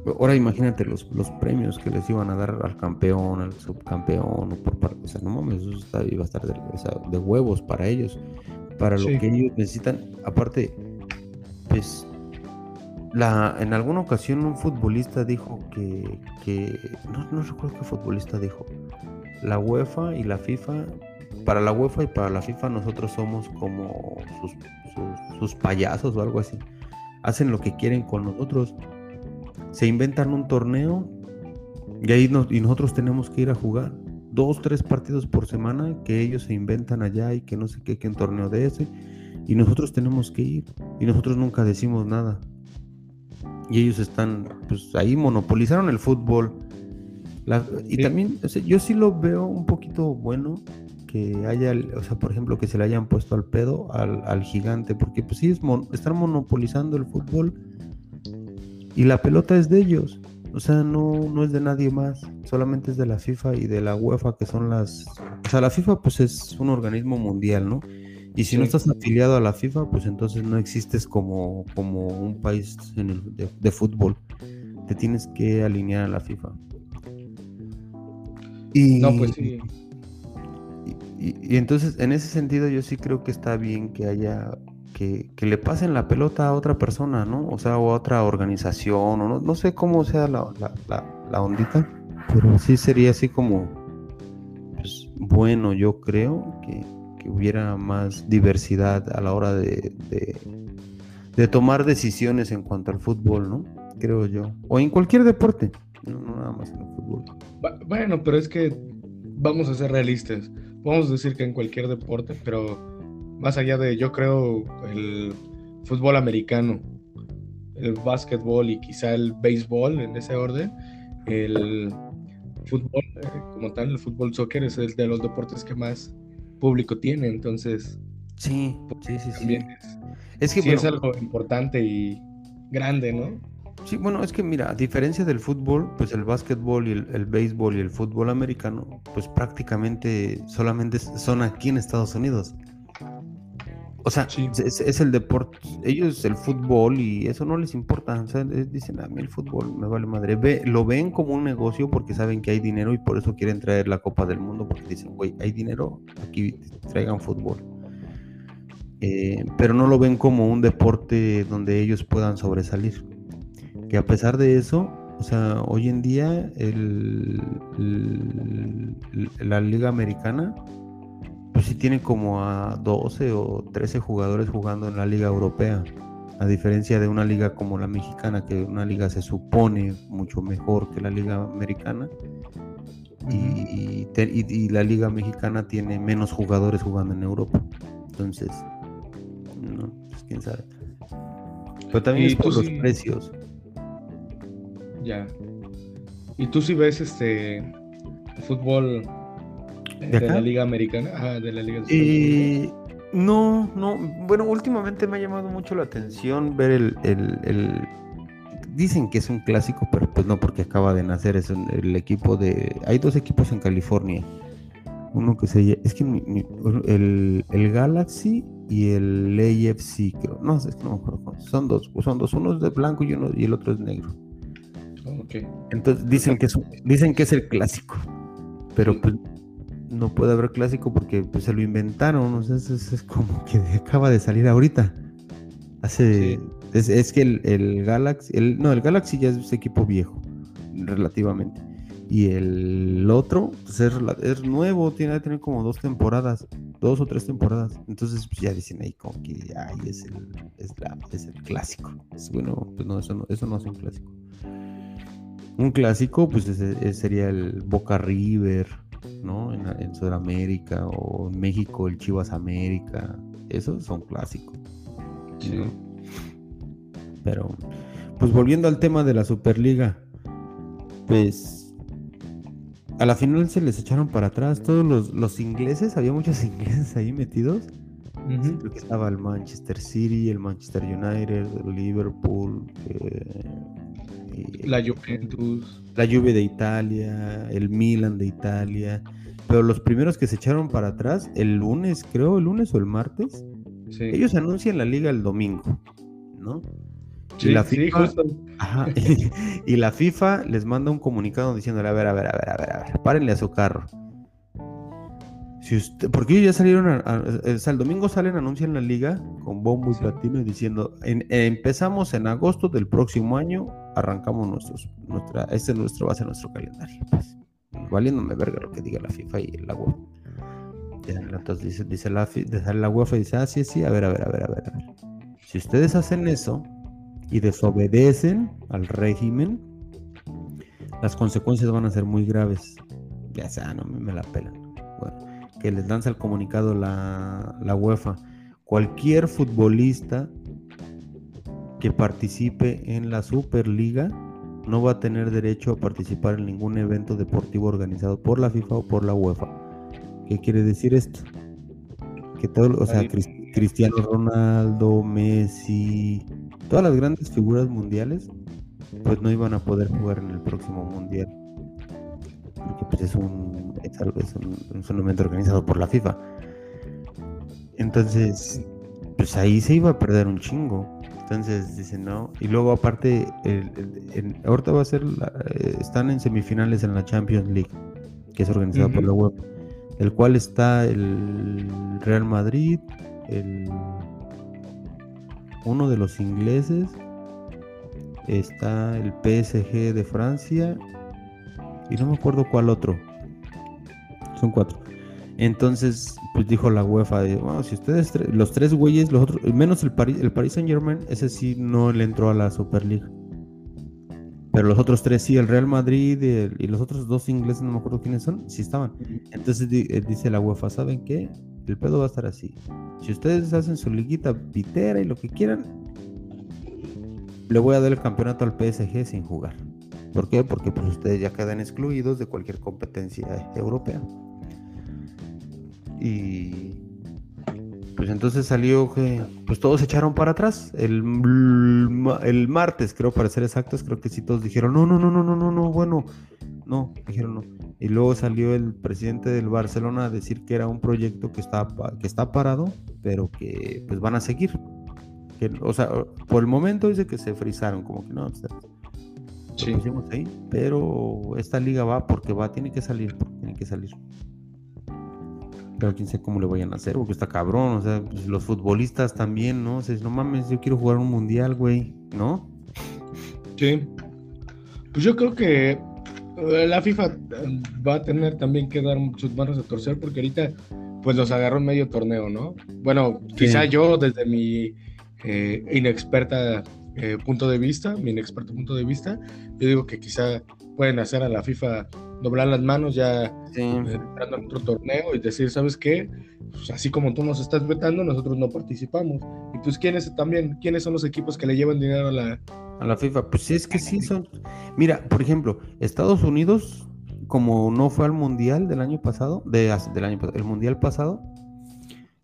[SPEAKER 1] Ahora imagínate los, los premios que les iban a dar al campeón, al subcampeón, o por parte, o sea, no mames, eso está, iba a estar de, huevos para ellos, para lo que ellos necesitan. Aparte, pues, la, en alguna ocasión un futbolista dijo que, que no, no recuerdo qué futbolista dijo, la UEFA y la FIFA, para la UEFA y para la FIFA nosotros somos como sus, sus, sus payasos o algo así, hacen lo que quieren con nosotros se inventan un torneo y ahí y nosotros tenemos que ir a jugar dos, tres partidos por semana que ellos se inventan allá y que no sé qué, que un torneo de ese y nosotros tenemos que ir y nosotros nunca decimos nada. Y ellos están pues ahí monopolizaron el fútbol. Y también yo sí lo veo un poquito bueno que haya, o sea, por ejemplo, que se le hayan puesto al pedo al, al gigante, porque pues sí, es están monopolizando el fútbol y la pelota es de ellos. O sea, no, no es de nadie más. Solamente es de la FIFA y de la UEFA, que son las. O sea, la FIFA, pues es un organismo mundial, ¿no? Y si no estás afiliado a la FIFA, pues entonces no existes como, como un país de, fútbol. Te tienes que alinear a la FIFA. Y, no, pues sí. y, entonces, en ese sentido, yo sí creo que está bien que haya que, le pasen la pelota a otra persona, ¿no? O sea, o a otra organización, o no, sé cómo sea la, la, ondita, pero sí sería así como, pues, bueno, yo creo que, hubiera más diversidad a la hora de, de, tomar decisiones en cuanto al fútbol, ¿no? Creo yo. O en cualquier deporte, no, nada más en el fútbol.
[SPEAKER 2] Bueno, pero es que vamos a ser realistas. Vamos a decir que en cualquier deporte, pero más allá de, yo creo, el fútbol americano, el básquetbol y quizá el béisbol en ese orden, el fútbol eh, como tal, el fútbol soccer es el de los deportes que más público tiene, entonces...
[SPEAKER 1] Sí, sí, sí,
[SPEAKER 2] sí. Es, que es algo importante y grande, ¿no?
[SPEAKER 1] Sí, bueno, es que mira, a diferencia del fútbol, pues el básquetbol y el, el, béisbol y el fútbol americano, pues prácticamente solamente son aquí en Estados Unidos. O sea, es, el deporte. Ellos, el fútbol y eso no les importa. O sea, dicen, a mí el fútbol me vale madre. Ve, lo ven como un negocio porque saben que hay dinero y por eso quieren traer la Copa del Mundo. Porque dicen, güey, hay dinero, aquí traigan fútbol. Eh, pero no lo ven como un deporte donde ellos puedan sobresalir. Que a pesar de eso, o sea, hoy en día la Liga Americana pues sí tiene como a 12 o 13 jugadores jugando en la liga europea, a diferencia de una liga como la mexicana, que una liga se supone mucho mejor que la liga americana. Y, la liga mexicana tiene menos jugadores jugando en Europa. Entonces, no, pues quién sabe. Pero también es por los precios.
[SPEAKER 2] Ya. ¿Y tú si ves este fútbol ¿De, la Liga Americana? de la Liga
[SPEAKER 1] eh, No, no. Bueno, últimamente me ha llamado mucho la atención ver el, Dicen que es un clásico, pero pues no porque acaba de nacer. Es el equipo de... Hay dos equipos en California. Uno que se llama... Es que el, Galaxy y el AFC, creo. No, es que no me acuerdo. Son dos, son dos. Uno es de blanco y, uno, y el otro es negro.
[SPEAKER 2] Okay.
[SPEAKER 1] Entonces dicen que, es, dicen que es el clásico. Pero pues no puede haber clásico porque pues, se lo inventaron. O sea, es, como que *laughs* acaba de salir ahorita. Hace. Es, que el, el Galaxy. El, no, el Galaxy ya es equipo viejo. Relativamente. Y el otro pues es, es, nuevo, tiene que tener como dos temporadas, dos o tres temporadas. Entonces pues, ya dicen ahí como que ay, es, el, es, la, es el clásico. bueno, pues no eso, no, eso no es un clásico. Un clásico, pues sería el Boca River, ¿no? En, en, Sudamérica o en México el Chivas América. Esos son clásicos. Sí. Pero, pues volviendo al tema de la Superliga, pues a la final se les echaron para atrás todos los, ingleses, había muchos *laughs* ingleses ahí metidos. Creo que estaba el Manchester City, el Manchester United, el Liverpool, eh,
[SPEAKER 2] la Juventus,
[SPEAKER 1] la Juve de Italia, el Milan de Italia. Pero los primeros que se echaron para atrás, el lunes, creo, el lunes o el martes, ellos anuncian la liga el domingo, ¿no? y, la FIFA, *laughs* y, la FIFA les manda un comunicado diciéndole, a ver, a ver, a ver, a ver, a ver, párenle a su carro. Si usted, porque ellos ya salieron, el domingo salen, anuncian la liga con bombo y platino diciendo, empezamos en agosto del próximo año, arrancamos nuestros, nuestra, este es nuestro, va a ser nuestro calendario. Pues, valiéndome verga lo que diga la FIFA y la UEFA. Entonces dice, dice la, la UEFA y dice, ah, sí, sí, a ver, a ver, a ver, a ver, a ver. Si ustedes hacen eso, y desobedecen al régimen, las consecuencias van a ser muy graves. Ya sea, no me la pelan. Bueno, que les lanza el comunicado la, la UEFA. Cualquier futbolista que participe en la Superliga no va a tener derecho a participar en ningún evento deportivo organizado por la FIFA o por la UEFA. ¿Qué quiere decir esto? Que todo, o sea, Cristiano Ronaldo, Messi, todas las grandes figuras mundiales pues no iban a poder jugar en el próximo mundial pues es un es, un, evento organizado por la FIFA. Entonces pues ahí se iba a perder un chingo. Entonces dicen no y luego aparte el, ahorita va a ser eh, están en semifinales en la Champions League que es organizada por la web el cual está el Real Madrid el uno de los ingleses, está el PSG de Francia y no me acuerdo cuál otro. Son cuatro. Entonces, pues dijo la UEFA, si ustedes, los tres güeyes, los otros, menos el Paris, el Paris Saint Germain, ese sí no le entró a la Superliga. Pero los otros tres sí, el Real Madrid y los otros dos ingleses, no me acuerdo quiénes son, sí estaban. Entonces eh, dice la UEFA, ¿saben qué? El pedo va a estar así. Si ustedes hacen su liguita pitera y lo que quieran, le voy a dar el campeonato al PSG sin jugar. ¿Por qué? Porque pues ustedes ya quedan excluidos de cualquier competencia europea. Y pues entonces salió que pues todos se echaron para atrás. El, el martes, creo, para ser exactos, creo que sí todos dijeron, no, no, no, no, no, no, no, bueno, no, dijeron no. Y luego salió el presidente del Barcelona a decir que era un proyecto que está, que está parado, pero que pues van a seguir. Que, o sea, por el momento dice que se frizaron, como que no, sí. ahí, pero esta liga va porque va, tiene que salir, tiene que salir. Pero quién sabe cómo le vayan a hacer, porque está cabrón, o sea, pues, los futbolistas también, ¿no? O sea, no mames, yo quiero jugar un mundial, güey, ¿no?
[SPEAKER 2] Sí. Pues yo creo que la FIFA eh, va a tener también que dar sus manos a torcer porque ahorita pues los agarró en medio torneo, ¿no? Bueno, quizá yo desde mi eh, inexperta eh, punto de vista, mi inexperto punto de vista, yo digo que quizá pueden hacer a la FIFA doblar las manos ya entrando en otro torneo y decir, ¿sabes qué? Pues así como tú nos estás vetando, nosotros no participamos. Y pues, ¿quiénes también, quiénes son los equipos que le llevan dinero a la,
[SPEAKER 1] a la FIFA. Pues es que sí son. Mira, por ejemplo, Estados Unidos, como no fue al mundial del año pasado, de, del año el mundial pasado,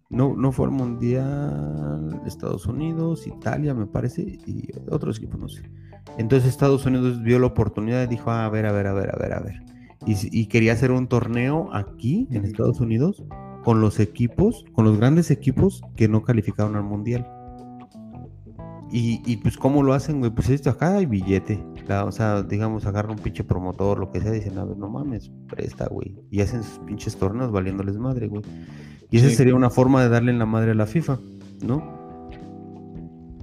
[SPEAKER 1] no, no fue al mundial Estados Unidos, Italia, me parece, y otros equipos, no sé. Entonces Estados Unidos vio la oportunidad y dijo, a ver, a ver, a ver, a ver, a ver. Y, y quería hacer un torneo aquí, en Estados Unidos, con los equipos, con los grandes equipos que no calificaron al mundial. Y, y pues, ¿cómo lo hacen, güey? Pues esto acá hay billete. O sea, digamos, agarra un pinche promotor, lo que sea, dicen, a ver, no mames, presta, güey. Y hacen sus pinches torneos valiéndoles madre, güey. Y esa sería una forma de darle en la madre a la FIFA, ¿no?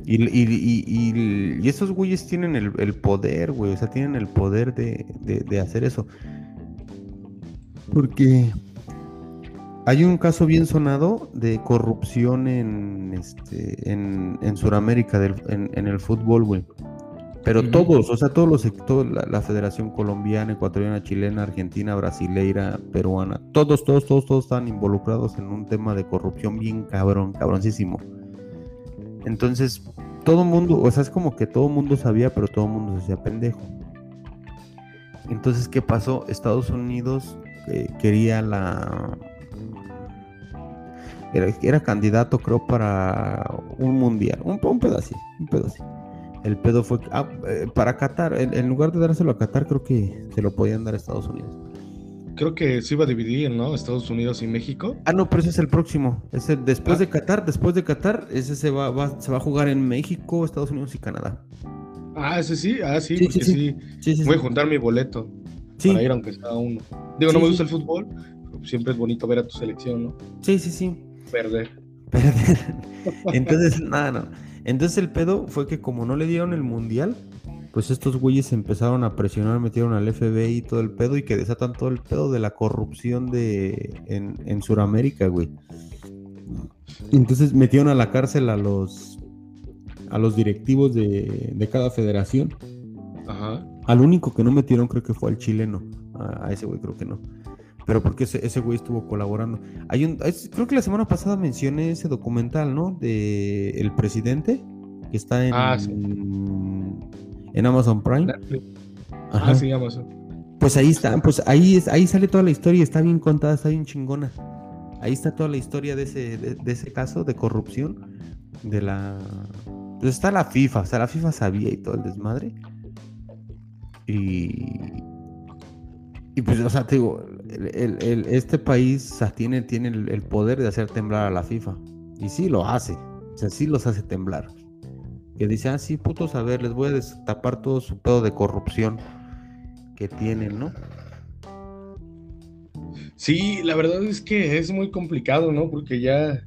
[SPEAKER 1] Y, y, y, y esos güeyes tienen el, el, poder, güey. O sea, tienen el poder de, de, de hacer eso. Porque hay un caso bien sonado de corrupción en este en, en Sudamérica, en, en, el fútbol, güey. Pero todos, o sea, todos los sectores, la, Federación Colombiana, Ecuatoriana, Chilena, Argentina, Brasileira, Peruana, todos, todos, todos, todos están involucrados en un tema de corrupción bien cabrón, cabroncísimo. Entonces, todo mundo, o sea, es como que todo el mundo sabía, pero todo el mundo se hacía pendejo. Entonces, ¿qué pasó? Estados Unidos eh, quería la era, candidato, creo, para un mundial. Un, un pedacito, un pedacito. El pedo fue ah, eh, para Qatar. En, lugar de dárselo a Qatar, creo que se lo podían dar a Estados Unidos.
[SPEAKER 2] Creo que se iba a dividir, ¿no? Estados Unidos y México.
[SPEAKER 1] Ah, no, pero ese es el próximo. Después de ah. Qatar, después de Qatar, ese se va, se va a jugar en México, Estados Unidos y Canadá.
[SPEAKER 2] Ah, ese sí, ah, sí, sí porque sí. Voy a juntar mi boleto para ir aunque sea uno. Digo, no me gusta el fútbol, pero siempre es bonito ver a tu selección, ¿no?
[SPEAKER 1] Sí, sí, sí.
[SPEAKER 2] Perder.
[SPEAKER 1] Perder. *laughs* Entonces, *laughs* nada, no. Entonces el pedo fue que como no le dieron el mundial, pues estos güeyes empezaron a presionar, metieron al FBI y todo el pedo y que desatan todo el pedo de la corrupción de en, en Sudamérica, güey. Entonces metieron a la cárcel a los a los directivos de, de cada federación. Ajá. Al único que no metieron creo que fue al chileno. A, ese güey creo que no. Pero porque ese, ese güey estuvo colaborando. Hay un, creo que la semana pasada mencioné ese documental, ¿no? De el presidente que está en, ah, en Amazon Prime.
[SPEAKER 2] Ajá. Ah, sí, Amazon.
[SPEAKER 1] Pues ahí está, pues ahí, es, ahí sale toda la historia, está bien contada, está bien chingona. Ahí está toda la historia de ese, de, ese caso de corrupción. De la. Pues está la FIFA, o sea, la FIFA sabía y todo el desmadre. Y. Y pues, o sea, te digo, el, este país tiene, tiene el, el, poder de hacer temblar a la FIFA. Y sí lo hace. O sea, sí los hace temblar que dice, ah, sí, putos, a ver, les voy a destapar todo su pedo de corrupción que tienen, ¿no?
[SPEAKER 2] Sí, la verdad es que es muy complicado, ¿no? Porque ya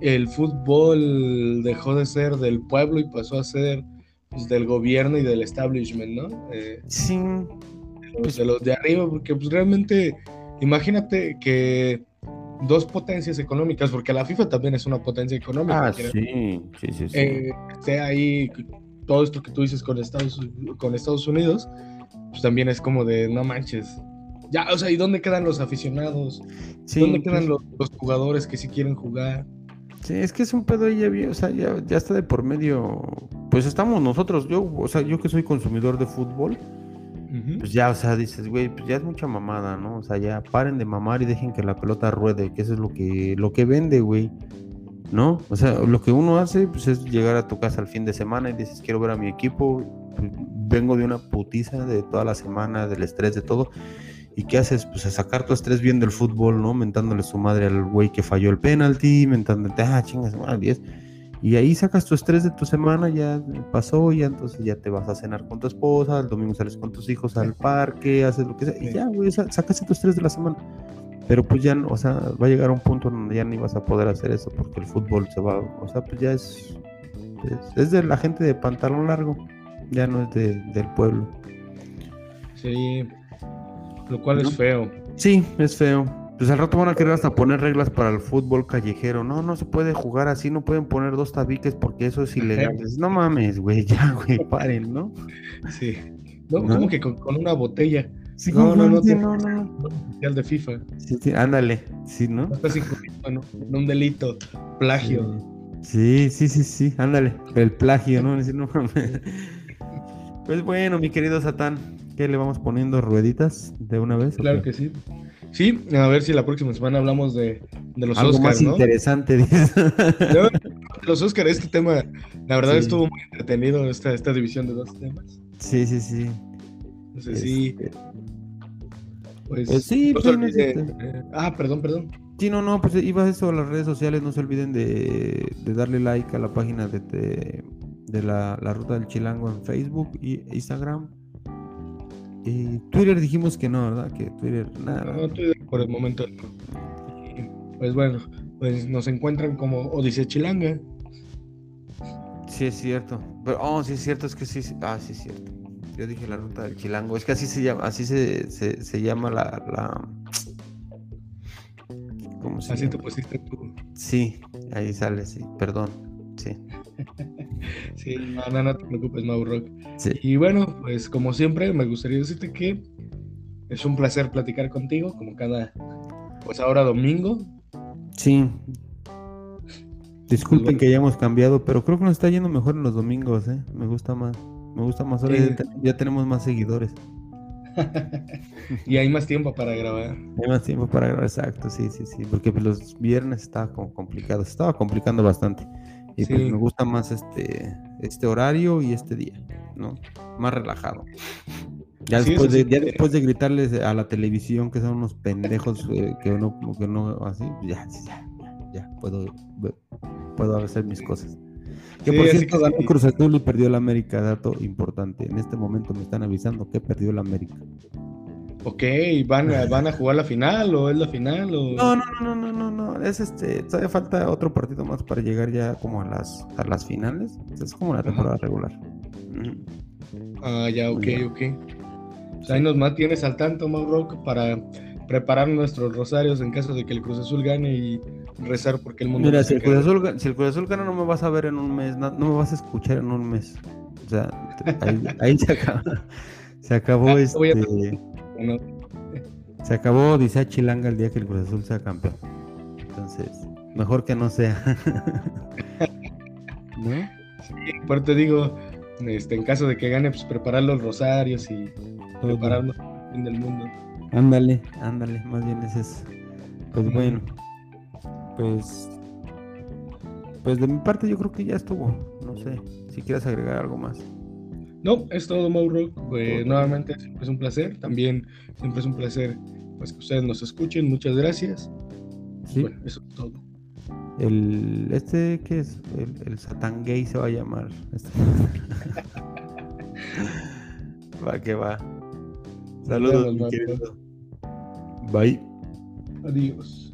[SPEAKER 2] el fútbol dejó de ser del pueblo y pasó a ser pues, del gobierno y del establishment, ¿no?
[SPEAKER 1] Eh, sí.
[SPEAKER 2] Pues de los de arriba, porque pues realmente, imagínate que dos potencias económicas, porque la FIFA también es una potencia económica.
[SPEAKER 1] Ah, sí, sí, sí. sí.
[SPEAKER 2] Eh, esté ahí todo esto que tú dices con Estados, con Estados Unidos, pues también es como de no manches. Ya, o sea, ¿y dónde quedan los aficionados? ¿Dónde quedan pues los, jugadores que sí quieren jugar?
[SPEAKER 1] Sí, es que es un pedo ya, o sea, ya, ya está de por medio. Pues estamos nosotros, yo, o sea, yo que soy consumidor de fútbol, pues ya, o sea, dices, güey, pues ya es mucha mamada, ¿no? O sea, ya paren de mamar y dejen que la pelota ruede, que eso es lo que, lo que vende, güey. ¿No? O sea, lo que uno hace pues, es llegar a tu casa al fin de semana y dices, quiero ver a mi equipo, pues, vengo de una putiza de toda la semana, del estrés, de todo. ¿Y qué haces? Pues a sacar tu estrés viendo el fútbol, ¿no? Mentándole su madre al güey que falló el penalti, mentándote, ah, chingas, madre, 10 y ahí sacas tu estrés de tu semana, ya pasó, ya entonces ya te vas a cenar con tu esposa, el domingo sales con tus hijos al parque, haces lo que sea, y ya, güey, sacas tu estrés de la semana. Pero pues ya, o sea, va a llegar un punto donde ya ni vas a poder hacer eso porque el fútbol se va, o sea, pues ya es, es, de la gente de pantalón largo, ya no es de, del pueblo.
[SPEAKER 2] Sí, lo cual es feo.
[SPEAKER 1] Sí, es feo. Pues al rato van a querer hasta poner reglas para el fútbol callejero. No, no se puede jugar así, no pueden poner dos tabiques porque eso es ilegal. No mames, güey, ya, güey, *laughs* paren, ¿no?
[SPEAKER 2] Sí. No, como que con, una botella.
[SPEAKER 1] Sí, no, no, no, no, no,
[SPEAKER 2] no. de FIFA.
[SPEAKER 1] Sí, sí, ándale, sí, ¿no?
[SPEAKER 2] No estás ¿no? un delito, plagio.
[SPEAKER 1] Sí, sí, sí, sí, ándale, el plagio, ¿no? no mames. *laughs* Pues bueno, mi querido Satán, ¿qué le vamos poniendo rueditas de una vez?
[SPEAKER 2] Claro que sí. Sí, a ver si la próxima semana hablamos de, de los
[SPEAKER 1] Algo más interesante. *laughs*
[SPEAKER 2] los Oscars, este tema, la verdad estuvo muy entretenido esta, esta división de dos temas.
[SPEAKER 1] Sí, sí, sí.
[SPEAKER 2] Entonces sí.
[SPEAKER 1] Este, pues, pues, sí,
[SPEAKER 2] no este. eh, ah, perdón, perdón.
[SPEAKER 1] Sí, no, no, pues iba eso a las redes sociales, no se olviden de, darle like a la página de, de, la, Ruta del Chilango en Facebook y Instagram. Y Twitter dijimos que no, ¿verdad? Que Twitter, nada.
[SPEAKER 2] No, Twitter por el momento Pues bueno, pues nos encuentran como Odisea Chilanga.
[SPEAKER 1] Sí, es cierto. Pero, oh, sí es cierto, es que sí, ah, sí es cierto. Yo dije la ruta del chilango. Es que así se llama, así se, se, llama la, la...
[SPEAKER 2] ¿Cómo se Así te pusiste tú.
[SPEAKER 1] Sí, ahí sale, sí. Perdón. Sí. *laughs*
[SPEAKER 2] sí, no, no, te preocupes, Mau Rock. Sí. Y bueno, pues como siempre, me gustaría decirte que es un placer platicar contigo, como cada, pues ahora domingo.
[SPEAKER 1] Sí. Disculpen que hayamos cambiado, pero creo que nos está yendo mejor en los domingos, ¿eh? Me gusta más. Me gusta más. Ahora ya, tenemos más seguidores. *laughs*
[SPEAKER 2] y hay más tiempo para grabar.
[SPEAKER 1] Hay más tiempo para grabar, exacto, sí, sí, sí. Porque los viernes estaba como complicado, estaba complicando bastante. Y pues me gusta más este, este horario y este día, ¿no? Más relajado. Ya, después, de, ya después de gritarles a la televisión que son unos pendejos eh, que no, que no, así, ya, ya, ya, puedo, puedo hacer mis cosas. Que por cierto ganó Cruz Azul y perdió el América, dato importante. En este momento me están avisando que perdió el América.
[SPEAKER 2] Ok, ¿van, ¿van a jugar la final o es la final? O...
[SPEAKER 1] No, no, no, no, no, no, es este, todavía falta otro partido más para llegar ya como a las, a las finales. Es como la temporada regular.
[SPEAKER 2] Ah, ya, ok, ok. Pues ahí nos mantienes al tanto, Rock, para preparar nuestros rosarios en caso de que el Cruz Azul gane y rezar porque el mundo.
[SPEAKER 1] Mira, si el, Cruz Azul, si el Cruz Azul gana, no me vas a ver en un mes, no, me vas a escuchar en un mes. O sea, ahí, se acabó. *laughs* Se acabó ah, este. Se acabó, dice Chilanga el día que el Cruz Azul sea campeón. Entonces, mejor que no sea. *laughs*
[SPEAKER 2] ¿No? Sí, por te digo, este, en caso de que gane, pues preparar los rosarios y prepararnos para el fin del mundo.
[SPEAKER 1] Ándale, ándale, más bien es eso. Pues bueno, pues pues de mi parte yo creo que ya estuvo. No sé, si quieres agregar algo más.
[SPEAKER 2] No, es todo, Mauro. Pues nuevamente siempre es un placer. También siempre es un placer pues, que ustedes nos escuchen. Muchas gracias. Sí. Bueno, eso es todo.
[SPEAKER 1] El, este, ¿qué es? El, el Satan Gay se va a llamar. Este. *laughs* va que va. Saludos, mi querido. Bye.
[SPEAKER 2] Adiós.